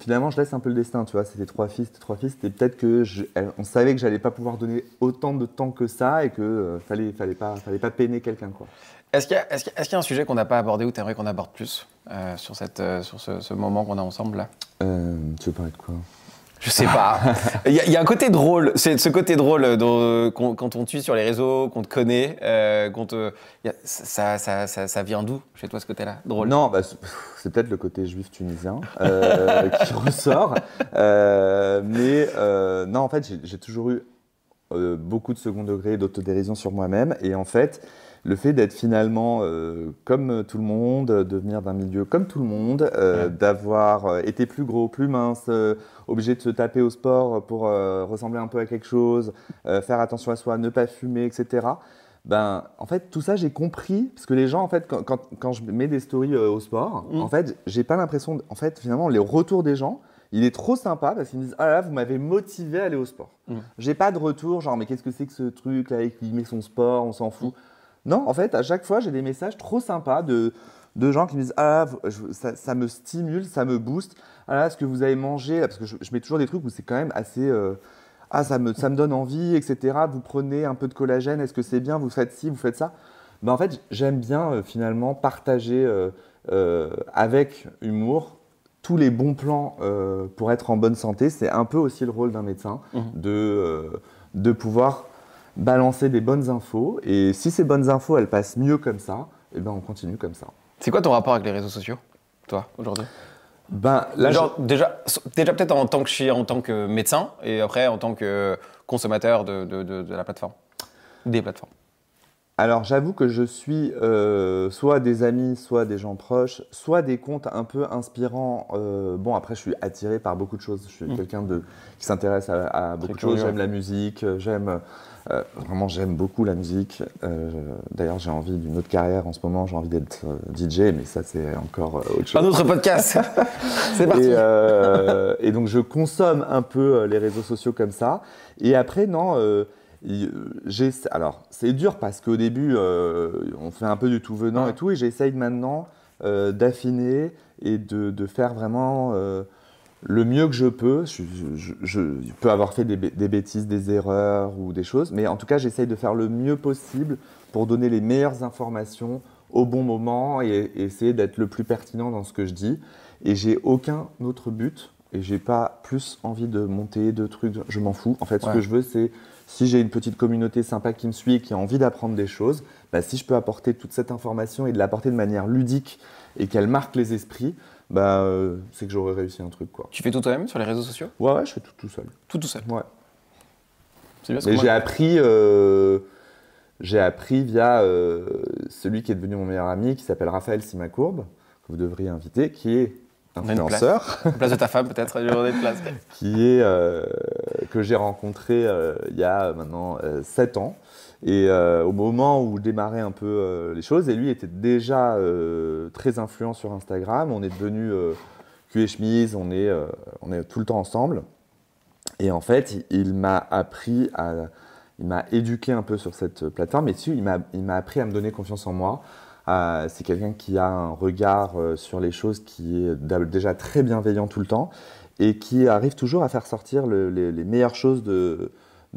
finalement, je laisse un peu le destin. Tu vois, c'était trois filles, c'était trois filles. C'était peut-être que je- on savait que j'allais pas pouvoir donner autant de temps que ça et que fallait, fallait pas, fallait pas peiner quelqu'un, quoi. Est-ce qu'il y, a- y y un sujet qu'on n'a pas abordé ou tu aimerais qu'on aborde plus euh, sur, cette, euh, sur ce, ce moment qu'on a ensemble là? Euh, tu veux parler de quoi? Je sais pas. Il y, a- il y a un côté drôle. C'est ce côté drôle euh, dont- qu'on- quand on te suit sur les réseaux, qu'on te connaît, qu'on te. a- ça, ça, ça, ça vient d'où? Chez toi ce côté-là Drôle. Non, bah, c'est peut-être le côté juif tunisien qui ressort. Mais non, en fait, j'ai- toujours eu beaucoup de second degré, d'autodérision sur moi-même. Et en fait, le fait d'être finalement euh, comme tout le monde, de venir d'un milieu comme tout le monde, euh, d'avoir euh, été plus gros, plus mince, obligé de se taper au sport pour ressembler un peu à quelque chose, faire attention à soi, ne pas fumer, etc. Ben, en fait, tout ça, j'ai compris, parce que les gens, en fait, quand, quand, je mets des stories au sport, mmh. en fait, j'ai pas l'impression, en fait, finalement, les retours des gens, il est trop sympa parce qu'ils me disent Ah là, vous m'avez motivé à aller au sport. Mmh. J'ai pas de retour, genre, mais qu'est-ce que c'est que ce truc là, il met son sport, on s'en fout. Non, en fait, à chaque fois, j'ai des messages trop sympas de, de gens qui me disent Ah, ça, me stimule, ça me booste. Ah là, ce que vous avez mangé, parce que je, mets toujours des trucs où c'est quand même assez. Euh, ah, ça me, ça me donne envie, etc. Vous prenez un peu de collagène, est-ce que c'est bien? Vous faites ci, vous faites ça ben, En fait, j'aime bien euh, finalement partager euh, avec humour tous les bons plans pour être en bonne santé. C'est un peu aussi le rôle d'un médecin mmh. de, de pouvoir balancer des bonnes infos. Et si ces bonnes infos, elles passent mieux comme ça, eh ben on continue comme ça. C'est quoi ton rapport avec les réseaux sociaux, toi, aujourd'hui? Ben, là, Genre, déjà, déjà peut-être en tant que en tant que médecin et après en tant que consommateur de, de, de la plateforme, des plateformes. Alors j'avoue que je suis euh, soit des amis, soit des gens proches, soit des comptes un peu inspirants. Euh, bon après je suis attiré par beaucoup de choses. Je suis mmh. quelqu'un de qui s'intéresse à, beaucoup de choses. J'aime la musique, j'aime euh, vraiment j'aime beaucoup la musique. D'ailleurs j'ai envie d'une autre carrière en ce moment. J'ai envie d'être DJ, mais ça c'est encore autre chose. Un autre podcast. c'est parti. Et, et, donc je consomme un peu les réseaux sociaux comme ça. Et après non euh, alors, c'est dur parce qu'au début, euh, on fait un peu du tout venant et tout, et j'essaye maintenant euh, d'affiner et de, faire vraiment le mieux que je peux. Je, peux avoir fait des, bêtises, des erreurs ou des choses, mais en tout cas, j'essaye de faire le mieux possible pour donner les meilleures informations au bon moment et, essayer d'être le plus pertinent dans ce que je dis. Et j'ai aucun autre but et j'ai pas plus envie de monter de trucs. Je m'en fous. En fait, ce que je veux, c'est si j'ai une petite communauté sympa qui me suit et qui a envie d'apprendre des choses, bah, si je peux apporter toute cette information et de l'apporter de manière ludique et qu'elle marque les esprits, bah, euh, c'est que j'aurais réussi un truc. Quoi. Tu fais tout toi-même sur les réseaux sociaux? Ouais, ouais, je fais tout tout seul. Tout tout seul Ouais. C'est bien ce j'ai appris, euh, j'ai appris via euh, celui qui est devenu mon meilleur ami, qui s'appelle Raphaël Simacourbe, que vous devriez inviter, qui est influenceur. Place. place de ta femme peut-être, place. qui est que j'ai rencontré il y a maintenant 7 euh, ans. Et au moment où je démarrais un peu les choses, et lui était déjà très influent sur Instagram, on est devenu cul et chemise, on est, on est tout le temps ensemble. Et en fait, il, m'a appris à, il m'a éduqué un peu sur cette plateforme, et dessus, il m'a appris à me donner confiance en moi, euh, c'est quelqu'un qui a un regard euh, sur les choses qui est déjà très bienveillant tout le temps et qui arrive toujours à faire sortir les, meilleures choses de,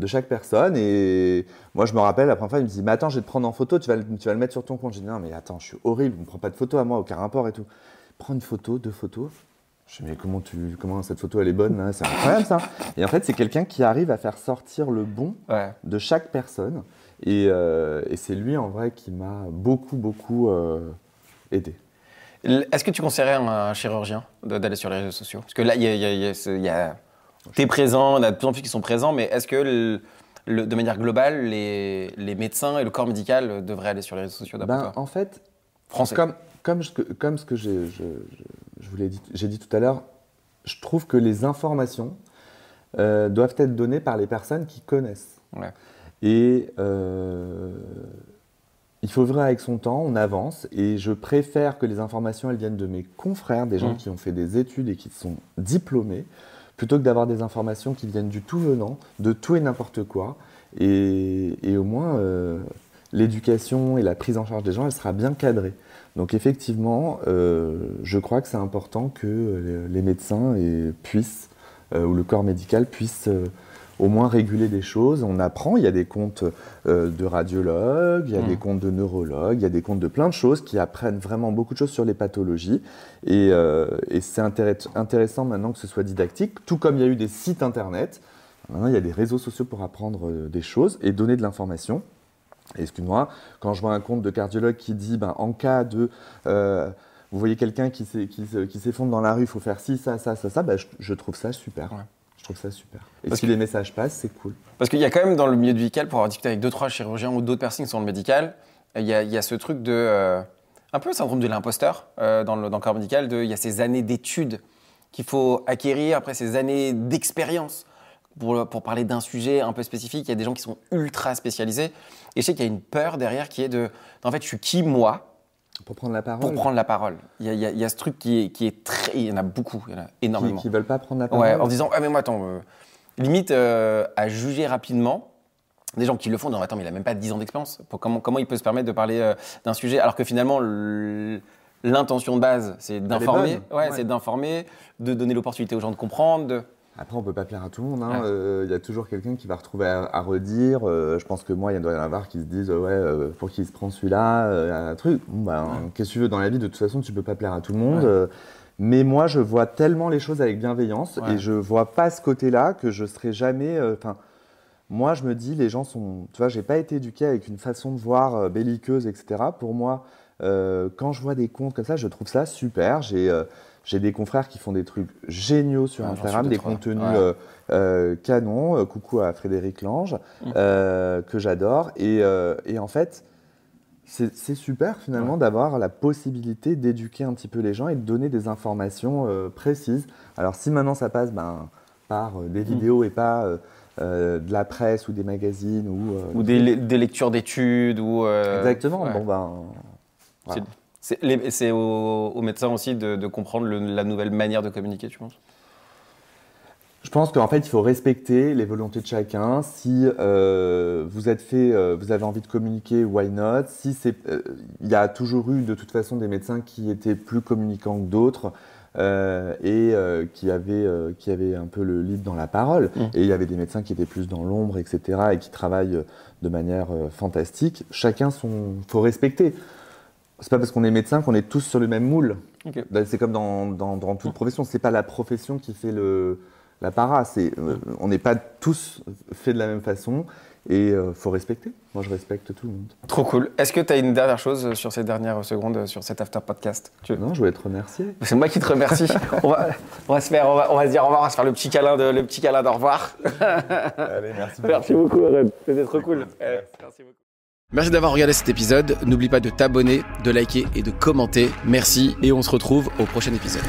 chaque personne. Et moi, je me rappelle, la première fois, il me dit Mais attends, je vais te prendre en photo, tu vas, tu vas le mettre sur ton compte. J'ai dit Non, mais attends, je suis horrible, ne me prends pas de photo à moi, aucun rapport et tout. Prends une photo, deux photos. Je dis, mais comment, tu, comment cette photo elle est bonne C'est incroyable ça. Et en fait, c'est quelqu'un qui arrive à faire sortir le bon de chaque personne. Euh, et, c'est lui, en vrai, qui m'a beaucoup, beaucoup euh, aidé. Est-ce que tu conseillerais à un chirurgien d'aller sur les réseaux sociaux? Parce que là, il y a, t'es présent, il y a de plus en plus qui sont présents, mais est-ce que de manière globale, les, médecins et le corps médical devraient aller sur les réseaux sociaux ben, En fait, Français. Comme, comme, je, comme ce que je, je, je vous l'ai dit, j'ai dit tout à l'heure, je trouve que les informations euh, doivent être données par les personnes qui connaissent. Ouais. Et euh, il faut vivre avec son temps, on avance, et je préfère que les informations elles viennent de mes confrères, des gens mmh. qui ont fait des études et qui sont diplômés, plutôt que d'avoir des informations qui viennent du tout venant, de tout et n'importe quoi. Et, au moins, euh, l'éducation et la prise en charge des gens, elle sera bien cadrée. Donc effectivement, euh, je crois que c'est important que les médecins puissent, ou le corps médical puisse au moins réguler des choses. On apprend, il y a des comptes euh, de radiologues, il y a des mmh. comptes de neurologues, il y a des comptes de plein de choses qui apprennent vraiment beaucoup de choses sur les pathologies. Et, euh, c'est intéressant maintenant que ce soit didactique, tout comme il y a eu des sites internet. Maintenant, il y a des réseaux sociaux pour apprendre euh, des choses et donner de l'information. Excuse-moi, quand je vois un compte de cardiologue qui dit ben, en cas de vous voyez quelqu'un qui s'effondre dans la rue, il faut faire ci, ça, ça, ça, ça, ben, je, trouve ça super. Je trouve ça super. Et Parce si que... les messages passent, c'est cool. Parce qu'il y a quand même dans le milieu médical, pour avoir discuté avec deux, trois chirurgiens ou d'autres personnes qui sont dans le médical, il y a, il y a ce truc de. euh, un peu le syndrome de l'imposteur euh, dans, le, dans le corps médical. De, il y a ces années d'études qu'il faut acquérir, après ces années d'expérience pour, pour parler d'un sujet un peu spécifique. Il y a des gens qui sont ultra spécialisés. Et je sais qu'il y a une peur derrière qui est de. En fait, je suis qui, moi, Pour prendre la parole. pour prendre la parole Il y a, y y ce truc qui est, qui est très. Il y en a beaucoup, il y en a qui, énormément. qui veulent pas prendre la parole. Ouais, en disant, ah mais moi attends, euh, limite euh, à juger rapidement. Des gens qui le font, non, attends, mais il a même pas 10 ans d'expérience. Comment, comment il peut se permettre de parler euh, d'un sujet alors que finalement, l'intention de base, c'est d'informer, bonne. ouais, Ouais. c'est d'informer, de donner l'opportunité aux gens de comprendre. De... Après, on peut pas plaire à tout le monde. hein. Euh, Il y a toujours quelqu'un qui va retrouver à, à redire. Euh, je pense que moi, il doit y en avoir qui se disent ouais, euh, pour qui il se prend celui-là, euh, un truc. Bon, ben, Qu'est-ce que tu veux dans la vie? De toute façon, tu peux pas plaire à tout le monde. Ouais. Mais moi, je vois tellement les choses avec bienveillance Ouais. et je vois pas ce côté-là que je serai jamais. Enfin, moi, je me dis, les gens sont. Tu vois, j'ai pas été éduqué avec une façon de voir belliqueuse, etc. Pour moi, quand je vois des comptes comme ça, je trouve ça super. J'ai j'ai des confrères qui font des trucs géniaux sur Instagram, des contenus Ouais. euh, euh, canons. Euh, coucou à Frédéric Lange, euh, que j'adore. Et, et en fait, c'est super finalement d'avoir la possibilité d'éduquer un petit peu les gens et de donner des informations euh, précises. Alors si maintenant ça passe ben, par euh, des vidéos et pas euh, de la presse ou des magazines ou, Ou des, des lectures d'études. ou Exactement. ouais. Bon ben. voilà. C'est aux, aux médecins aussi de, de comprendre le- la nouvelle manière de communiquer, tu penses? Je pense qu'en fait, il faut respecter les volontés de chacun. Si euh, vous êtes fait, euh, vous avez envie de communiquer, why not? Si c'est, euh, il y a toujours eu de toute façon des médecins qui étaient plus communicants que d'autres euh, et euh, qui avaient, euh, qui avaient un peu le lead dans la parole. Mm. Et il y avait des médecins qui étaient plus dans l'ombre, etc. et qui travaillent de manière fantastique. Chacun son, faut respecter. C'est pas parce qu'on est médecin qu'on est tous sur le même moule. Ben, c'est comme dans, dans, dans toute profession. C'est pas la profession qui fait le, la para. C'est, euh, on n'est pas tous faits de la même façon et il faut respecter. Moi, je respecte tout le monde. Trop cool. Est-ce que tu as une dernière chose sur ces dernières secondes sur cet after podcast? Tu- Non, je voulais te remercier. C'est moi qui te remercie. on, va, on va se faire, on va, on va se dire au revoir, on va se faire le petit câlin de, le petit câlin d'au revoir. Allez, merci. Merci beaucoup. C'était trop cool. Eh, Merci beaucoup. Merci d'avoir regardé cet épisode. N'oublie pas de t'abonner, de liker et de commenter. Merci et on se retrouve au prochain épisode.